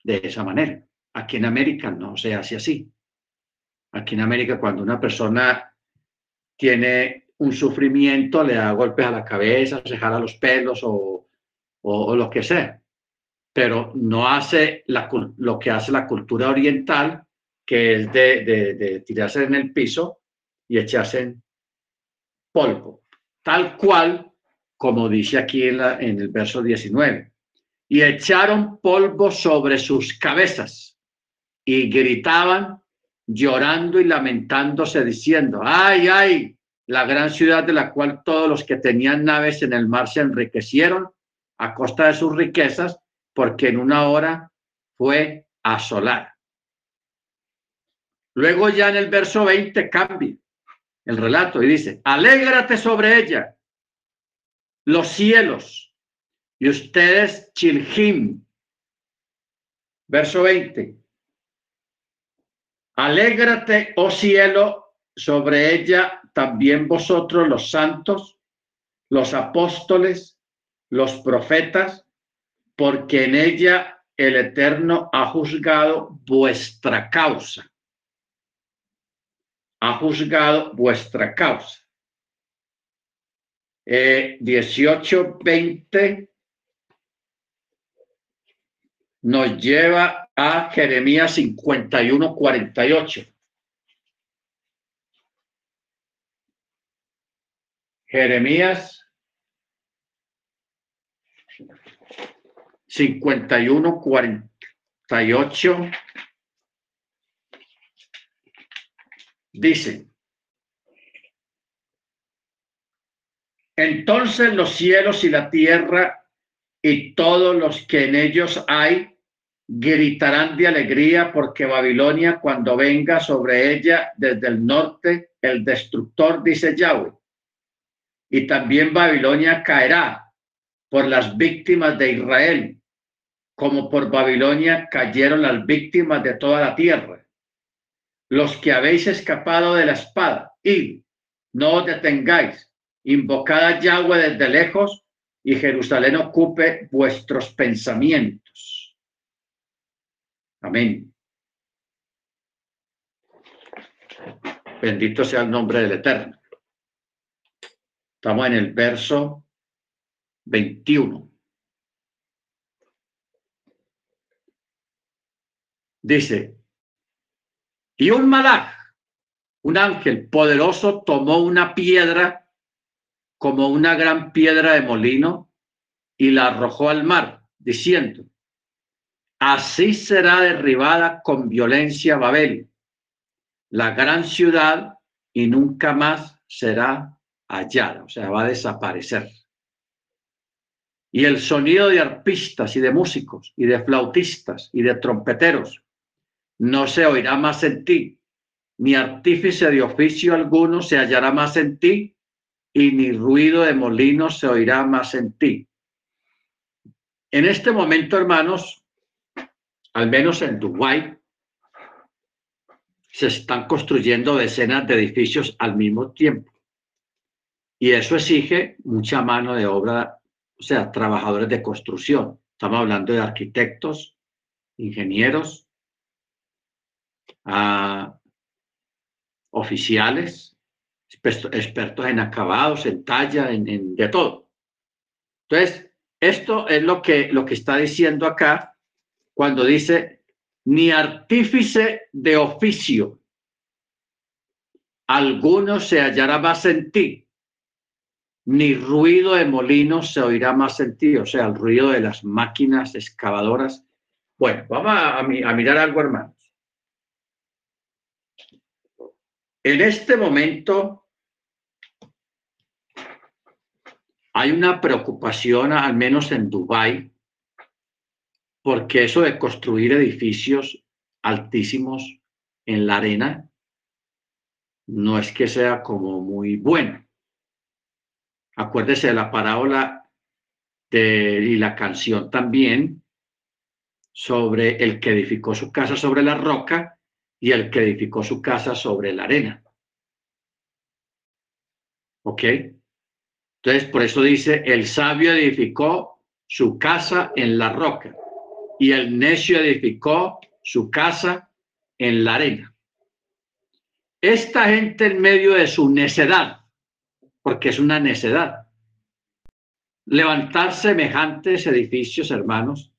De esa manera. Aquí en América no se hace así. Aquí en América cuando una persona tiene un sufrimiento, le da golpes a la cabeza, se jala los pelos o, o lo que sea pero no hace lo que hace la cultura oriental, que es de, tirarse en el piso y echarse polvo, tal cual como dice aquí en, en el verso 19. Y echaron polvo sobre sus cabezas y gritaban llorando y lamentándose diciendo, ay, ay, la gran ciudad de la cual todos los que tenían naves en el mar se enriquecieron a costa de sus riquezas porque en una hora fue asolada. Luego ya en el verso 20 cambia el relato y dice, alégrate sobre ella, los cielos, y ustedes chilhim. Verso 20. Alégrate, oh cielo, sobre ella también vosotros los santos, los apóstoles, los profetas, porque en ella el Eterno ha juzgado vuestra causa. Ha juzgado vuestra causa. Eh, 18, 20. nos lleva a Jeremías 51, 48. Jeremías 51, 48 dice, entonces los cielos y la tierra y todos los que en ellos hay gritarán de alegría porque Babilonia cuando venga sobre ella desde el norte el destructor, dice Yahweh y también Babilonia caerá por las víctimas de Israel, como por Babilonia cayeron las víctimas de toda la tierra. Los que habéis escapado de la espada, y no os detengáis, invocad a Yahweh desde lejos, y Jerusalén ocupe vuestros pensamientos. Amén. Bendito sea el nombre del Eterno. Estamos en el verso 21. Dice, y un malaj, un ángel poderoso, tomó una piedra como una gran piedra de molino y la arrojó al mar, diciendo, así será derribada con violencia Babel, la gran ciudad, y nunca más será hallada, o sea, va a desaparecer. Y el sonido de arpistas y de músicos y de flautistas y de trompeteros no se oirá más en ti, ni artífice de oficio alguno se hallará más en ti, y ni ruido de molinos se oirá más en ti. En este momento, hermanos, al menos en Dubái, se están construyendo decenas de edificios al mismo tiempo. Y eso exige mucha mano de obra, o sea, trabajadores de construcción. Estamos hablando de arquitectos, ingenieros, ah, oficiales, expertos en acabados, en talla, en, de todo. Entonces, esto es lo que, lo que está diciendo acá cuando dice, ni artífice de oficio, alguno se hallará más en ti, ni ruido de molinos se oirá más en ti, o sea, el ruido de las máquinas excavadoras. Bueno, vamos a, mirar algo, hermanos. En este momento hay una preocupación, al menos en Dubái, porque eso de construir edificios altísimos en la arena no es que sea como muy bueno. Acuérdese de la parábola de, y la canción también sobre el que edificó su casa sobre la roca y el que edificó su casa sobre la arena. ¿Ok? Entonces, por eso dice, el sabio edificó su casa en la roca y el necio edificó su casa en la arena. Esta gente en medio de su necedad, porque es una necedad. Levantar semejantes edificios, hermanos,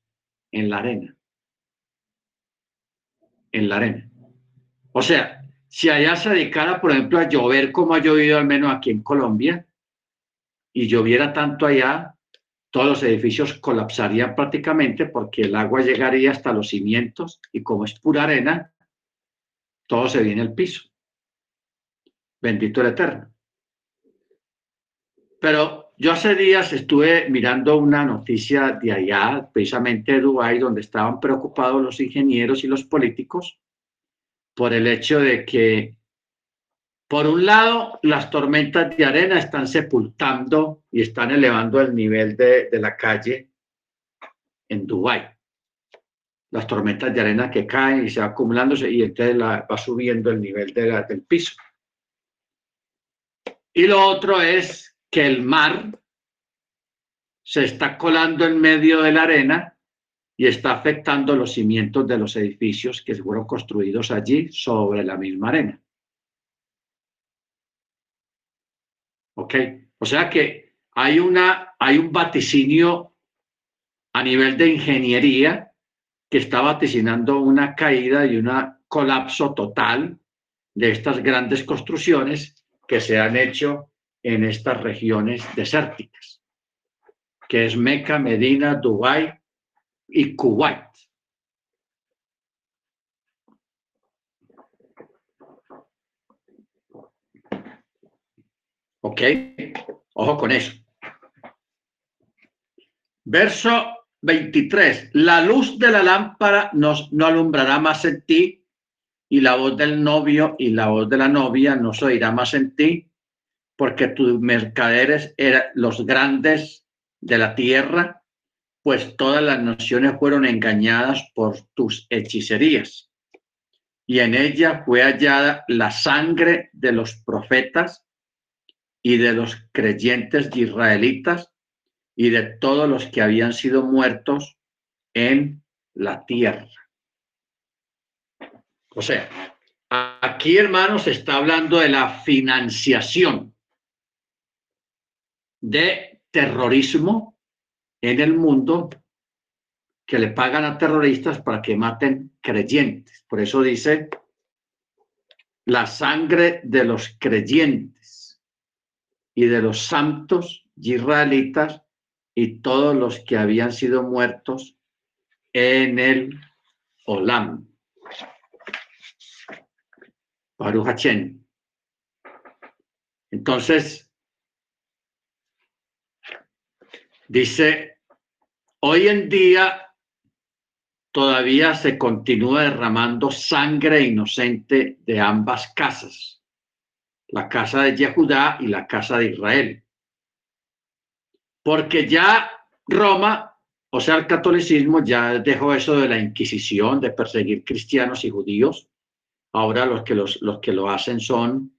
en la arena. En la arena. O sea, si allá se dedicara, por ejemplo, a llover como ha llovido al menos aquí en Colombia, y lloviera tanto allá, todos los edificios colapsarían prácticamente porque el agua llegaría hasta los cimientos y como es pura arena, todo se viene al piso. Bendito el Eterno. Pero yo hace días estuve mirando una noticia de allá, precisamente de Dubái, donde estaban preocupados los ingenieros y los políticos por el hecho de que, por un lado, las tormentas de arena están sepultando y están elevando el nivel de, la calle en Dubái. Las tormentas de arena que caen y se van acumulándose y entonces va subiendo el nivel del piso. Y lo otro es que el mar se está colando en medio de la arena y está afectando los cimientos de los edificios que fueron construidos allí sobre la misma arena. ¿Ok? O sea que hay, una, hay un vaticinio a nivel de ingeniería que está vaticinando una caída y un colapso total de estas grandes construcciones que se han hecho en estas regiones desérticas, que es Meca, Medina, Dubái y Kuwait. ¿Ok? Ojo con eso. Verso 23. La luz de la lámpara nos, no alumbrará más en ti y la voz del novio y la voz de la novia no se oirá más en ti porque tus mercaderes eran los grandes de la tierra, pues todas las naciones fueron engañadas por tus hechicerías. Y en ella fue hallada la sangre de los profetas y de los creyentes israelitas y de todos los que habían sido muertos en la tierra. O sea, aquí, hermanos, está hablando de la financiación de terrorismo en el mundo que le pagan a terroristas para que maten creyentes. Por eso dice la sangre de los creyentes y de los santos israelitas y todos los que habían sido muertos en el Olam. Baruch Entonces, dice, hoy en día todavía se continúa derramando sangre inocente de ambas casas, la casa de Yehudá y la casa de Israel porque ya Roma, o sea, el catolicismo ya dejó eso de la Inquisición, de perseguir cristianos y judíos. Ahora los que, los, los que lo hacen son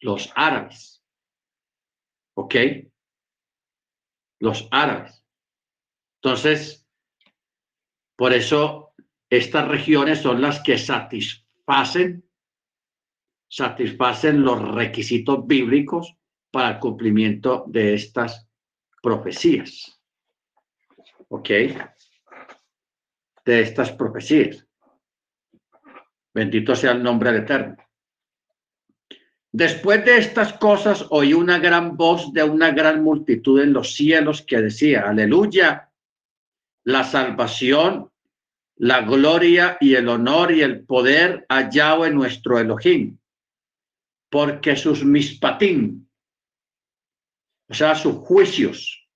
los árabes. ¿Ok? Los árabes. Entonces, por eso estas regiones son las que satisfacen, satisfacen los requisitos bíblicos para el cumplimiento de estas profecías. ¿Ok? De estas profecías. Bendito sea el nombre del Eterno. Después de estas cosas oí una gran voz de una gran multitud en los cielos que decía, aleluya, la salvación, la gloria y el honor y el poder a Yahweh nuestro Elohim, porque sus mispatim, o sea, sus juicios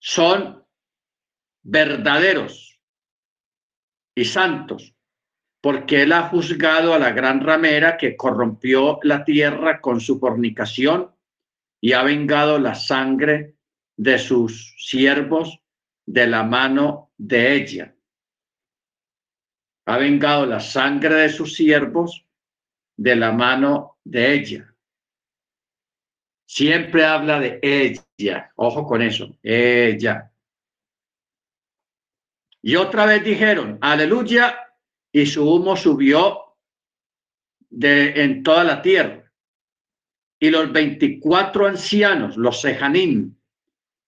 son verdaderos y santos, porque él ha juzgado a la gran ramera que corrompió la tierra con su fornicación y ha vengado la sangre de sus siervos de la mano de ella. Ha vengado la sangre de sus siervos de la mano de ella. Siempre habla de ella. Ojo con eso. Ella. Y otra vez dijeron, aleluya, y su humo subió de, en toda la tierra. Y los veinticuatro ancianos, los sejanim,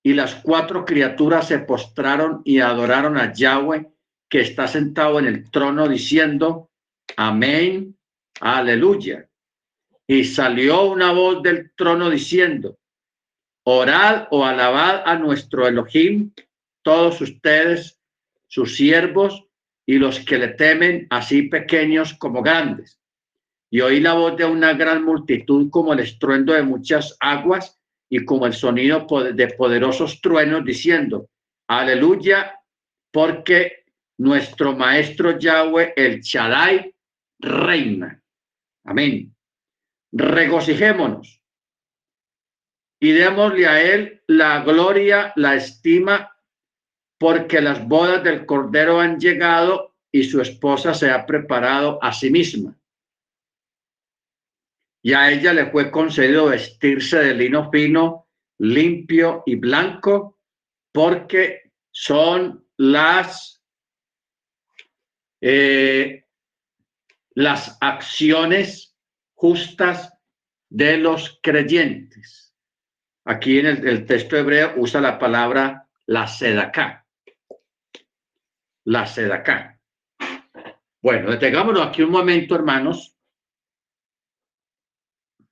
y las cuatro criaturas se postraron y adoraron a Yahweh, que está sentado en el trono, diciendo, amén, aleluya. Y salió una voz del trono diciendo, orad o alabad a nuestro Elohim, todos ustedes, sus siervos y los que le temen, así pequeños como grandes. Y oí la voz de una gran multitud como el estruendo de muchas aguas y como el sonido de poderosos truenos diciendo, aleluya, porque nuestro maestro Yahweh, el Shaddai, reina. Amén regocijémonos y démosle a él la gloria, la estima, porque las bodas del Cordero han llegado y su esposa se ha preparado a sí misma. Y a ella le fue concedido vestirse de lino fino, limpio y blanco, porque son las, eh, las acciones justas de los creyentes. Aquí en el, texto hebreo usa la palabra la sedacá. La acá. Bueno, detengámonos aquí un momento, hermanos,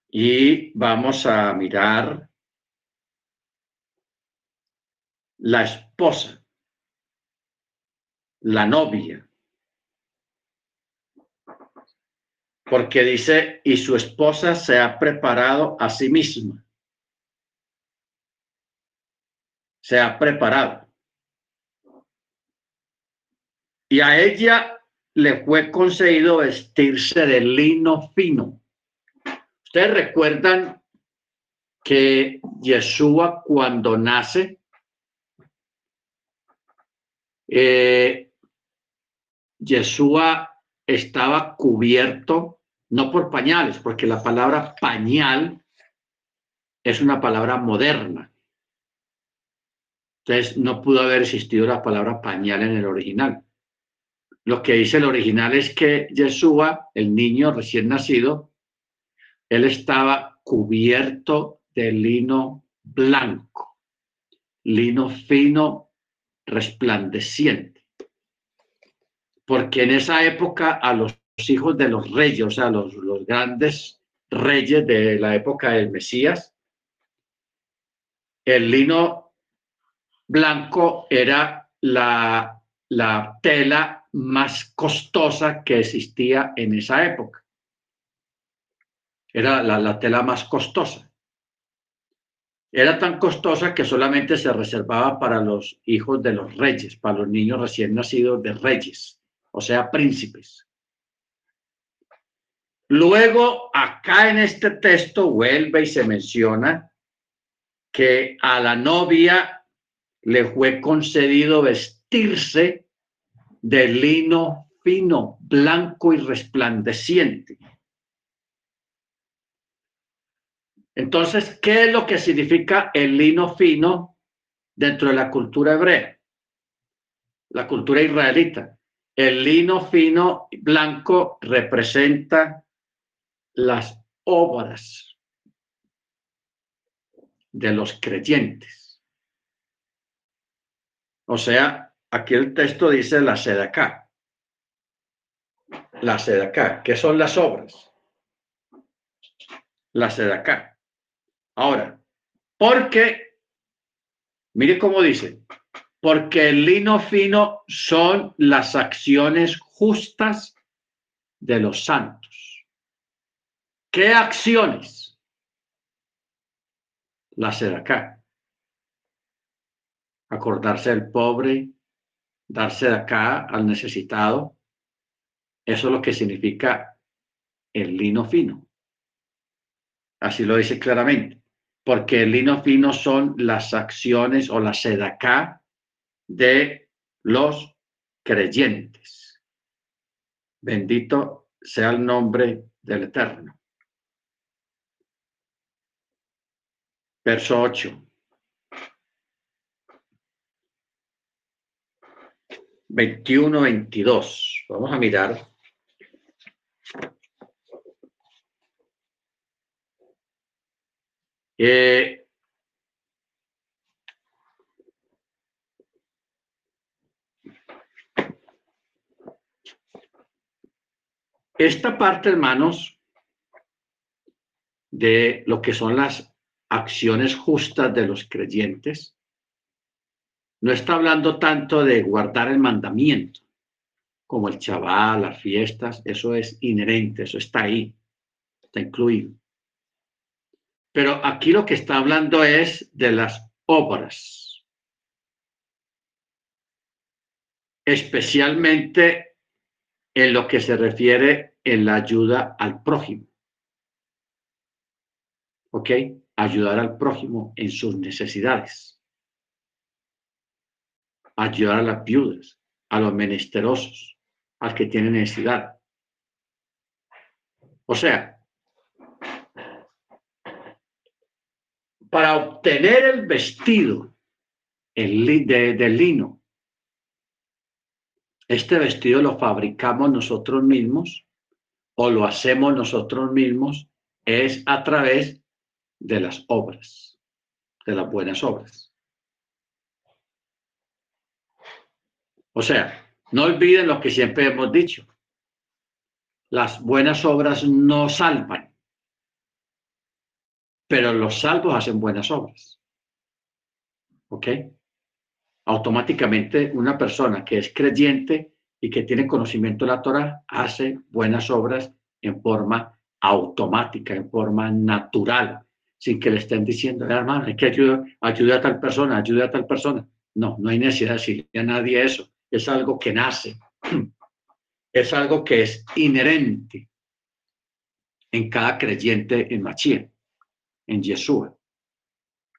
y vamos a mirar la esposa, la novia. Porque dice, y su esposa se ha preparado a sí misma. Se ha preparado. Y a ella le fue concedido vestirse de lino fino. Ustedes recuerdan que Yeshua cuando nace, eh, Yeshua estaba cubierto no por pañales, porque la palabra pañal es una palabra moderna. Entonces no pudo haber existido la palabra pañal en el original. Lo que dice el original es que Yeshua, el niño recién nacido, él estaba cubierto de lino blanco, lino fino, resplandeciente. Porque en esa época a los hijos de los reyes, o sea, los, los grandes reyes de la época del Mesías, el lino blanco era la, la tela más costosa que existía en esa época. Era la, tela más costosa. Era tan costosa que solamente se reservaba para los hijos de los reyes, para los niños recién nacidos de reyes, o sea, príncipes. Luego, acá en este texto vuelve y se menciona que a la novia le fue concedido vestirse de lino fino, blanco y resplandeciente. Entonces, ¿qué es lo que significa el lino fino dentro de la cultura hebrea? La cultura israelita. El lino fino blanco representa las obras de los creyentes. O sea, Aquí el texto dice la acá. La acá. ¿Qué son las obras? La acá. Ahora, porque, mire cómo dice, porque el lino fino son las acciones justas de los santos. ¿Qué acciones? La acá. Acordarse del pobre, darse de acá al necesitado, eso es lo que significa el lino fino. Así lo dice claramente, porque el lino fino son las acciones o la acá de los creyentes. Bendito sea el nombre del Eterno. Verso 8. 21, 22. Vamos a mirar. Eh, esta parte, hermanos, de lo que son las acciones justas de los creyentes, no está hablando tanto de guardar el mandamiento, como el chaval, las fiestas, eso es inherente, eso está ahí, está incluido. Pero aquí lo que está hablando es de las obras, especialmente en lo que se refiere en la ayuda al prójimo. ¿Ok? Ayudar al prójimo en sus necesidades ayudar a las viudas, a los menesterosos, al que tiene necesidad. O sea, para obtener el vestido el, lino, este vestido lo fabricamos nosotros mismos o lo hacemos nosotros mismos es a través de las obras, de las buenas obras. O sea, No olviden lo que siempre hemos dicho. Las buenas obras no salvan, pero los salvos hacen buenas obras. ¿Ok? Automáticamente una persona que es creyente y que tiene conocimiento de la Torah hace buenas obras en forma automática, en forma natural, sin que le estén diciendo, hermano, hay que ayudar, a tal persona, ayudar a tal persona. No, no hay necesidad de decirle a nadie eso. Es algo que nace. Es algo que es inherente en cada creyente en Machía, en Yeshua.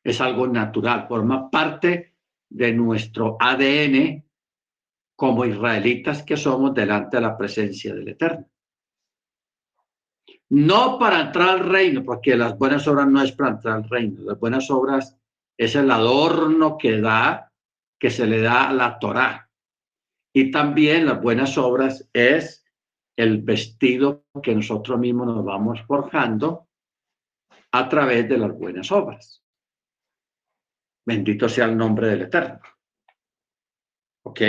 Es algo natural, forma parte de nuestro ADN como israelitas que somos delante de la presencia del Eterno. No para entrar al reino, porque las buenas obras no es para entrar al reino. Las buenas obras es el adorno que da, que se le da a la Torá. Y también las buenas obras es el vestido que nosotros mismos nos vamos forjando a través de las buenas obras. Bendito sea el nombre del Eterno. ¿Ok?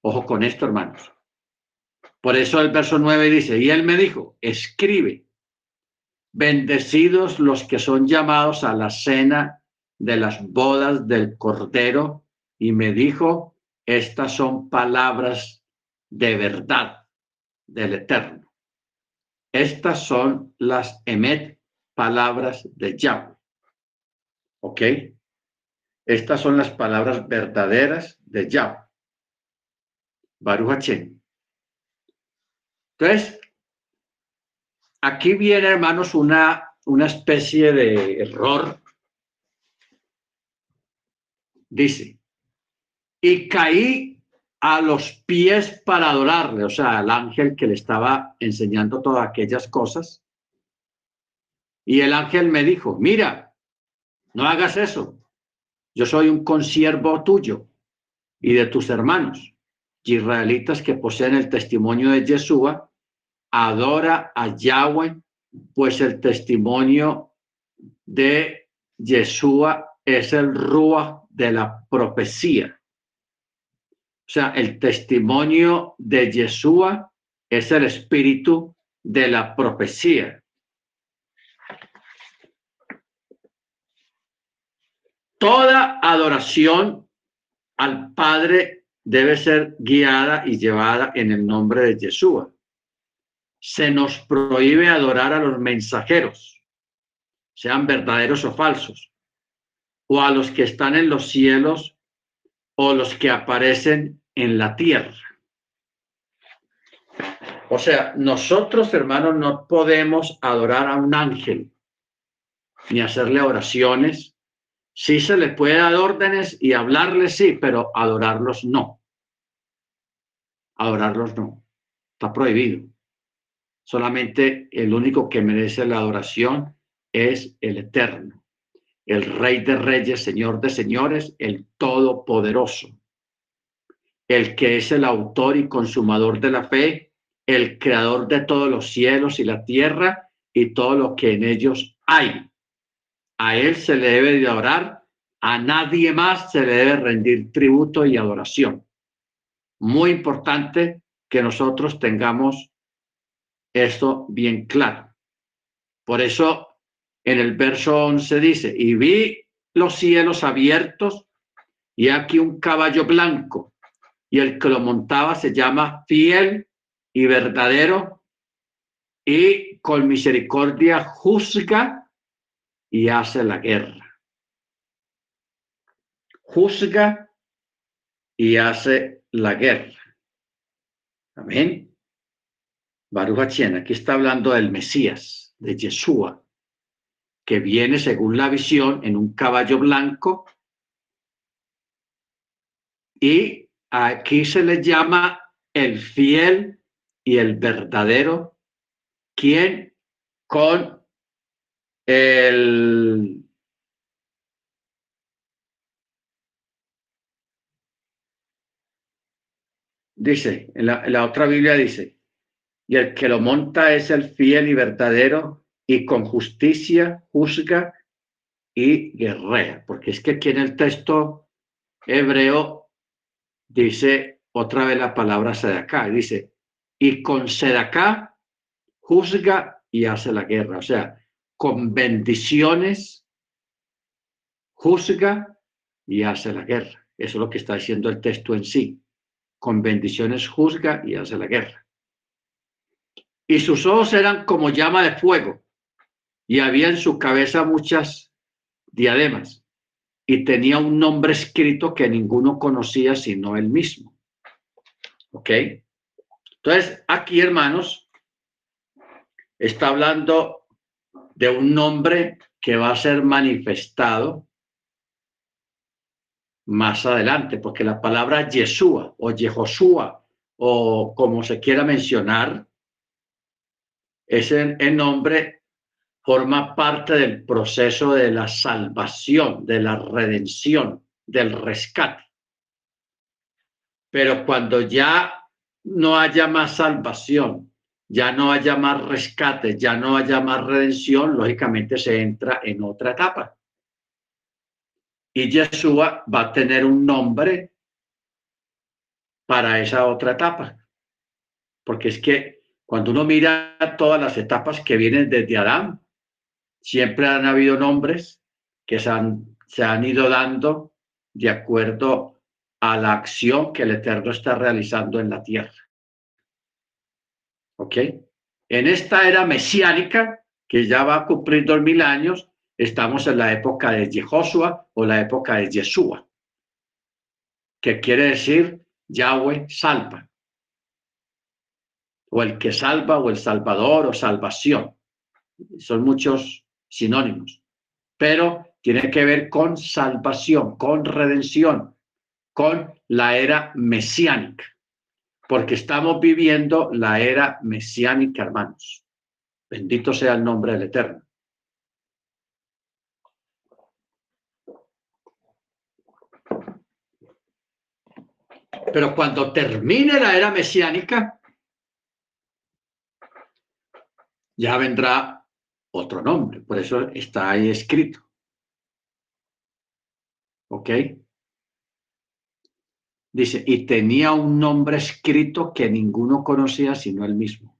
Ojo con esto, hermanos. Por eso el verso 9 dice, y él me dijo, escribe, bendecidos los que son llamados a la cena de las bodas del Cordero, y me dijo, estas son palabras de verdad del Eterno. Estas son las emet, palabras de Yahweh. ¿Ok? Estas son las palabras verdaderas de Yahweh. Baruch entonces, aquí viene, hermanos, una, una especie de error. Dice, y caí a los pies para adorarle, o sea, al ángel que le estaba enseñando todas aquellas cosas. Y el ángel me dijo, mira, no hagas eso. Yo soy un consiervo tuyo y de tus hermanos israelitas que poseen el testimonio de Yeshua, adora a Yahweh, pues el testimonio de Yeshua es el rúa de la profecía. O sea, el testimonio de Yeshua es el espíritu de la profecía. Toda adoración al Padre debe ser guiada y llevada en el nombre de Yeshua. Se nos prohíbe adorar a los mensajeros, sean verdaderos o falsos, o a los que están en los cielos o los que aparecen en la tierra. O sea, nosotros, hermanos, no podemos adorar a un ángel ni hacerle oraciones Sí se le puede dar órdenes y hablarles, sí, pero adorarlos no. Adorarlos no. Está prohibido. Solamente el único que merece la adoración es el Eterno, el Rey de Reyes, Señor de Señores, el Todopoderoso, el que es el autor y consumador de la fe, el creador de todos los cielos y la tierra y todo lo que en ellos hay a Él se le debe de adorar, a nadie más se le debe rendir tributo y adoración. Muy importante que nosotros tengamos esto bien claro. Por eso en el verso 11 dice, y vi los cielos abiertos y aquí un caballo blanco y el que lo montaba se llama fiel y verdadero y con misericordia juzga y hace la guerra. Juzga y hace la guerra. Amén. Baruch aquí está hablando del Mesías, de Yeshua, que viene según la visión en un caballo blanco. Y aquí se le llama el fiel y el verdadero, quien con el dice, en la, otra Biblia dice, y el que lo monta es el fiel y verdadero y con justicia juzga y guerrea, porque es que aquí en el texto hebreo dice otra vez la palabra sedacá. Dice, y con sedacá juzga y hace la guerra. O sea, con bendiciones juzga y hace la guerra. Eso es lo que está diciendo el texto en sí. Con bendiciones juzga y hace la guerra. Y sus ojos eran como llama de fuego y había en su cabeza muchas diademas y tenía un nombre escrito que ninguno conocía sino él mismo. ¿Ok? Entonces, aquí, hermanos, está hablando de un nombre que va a ser manifestado más adelante, porque la palabra Yeshua o Yehoshua o como se quiera mencionar, ese el nombre forma parte del proceso de la salvación, de la redención, del rescate. Pero cuando ya no haya más salvación, ya no haya más rescate, ya no haya más redención, lógicamente se entra en otra etapa. Y Yeshua va a tener un nombre para esa otra etapa. Porque es que cuando uno mira todas las etapas que vienen desde Adán, siempre han habido nombres que se han, se han ido dando de acuerdo a la acción que el Eterno está realizando en la tierra. ¿Ok? En esta era mesiánica, que ya va a cumplir dos mil años, estamos en la época de Jehoshua o la época de Yeshua, que quiere decir Yahweh salva, o el que salva, o el salvador, o salvación. Son muchos sinónimos, pero tiene que ver con salvación, con redención, con la era mesiánica, porque estamos viviendo la era mesiánica, hermanos. Bendito sea el nombre del Eterno. Pero cuando termine la era mesiánica, ya vendrá otro nombre. Por eso está ahí escrito. ¿Ok? Dice, y tenía un nombre escrito que ninguno conocía sino él mismo.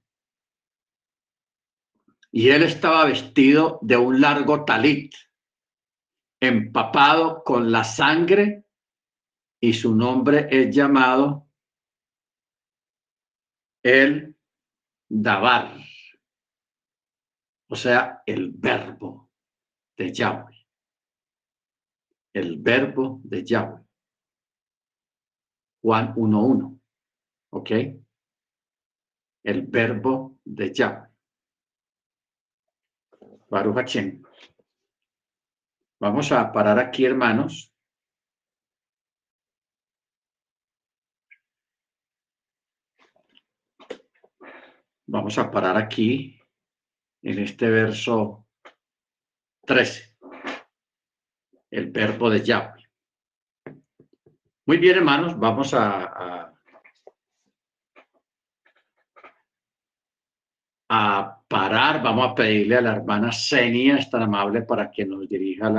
Y él estaba vestido de un largo talit, empapado con la sangre, y su nombre es llamado el Dabar o sea, el verbo de Yahweh. El verbo de Yahweh. Juan 1.1. ¿Ok? El verbo de Yahweh. Baruch Vamos a parar aquí, hermanos. Vamos a parar aquí en este verso 13, el verbo de Yahweh. Muy bien, hermanos, vamos a, a, parar, vamos a pedirle a la hermana Senia, es tan amable para que nos dirija la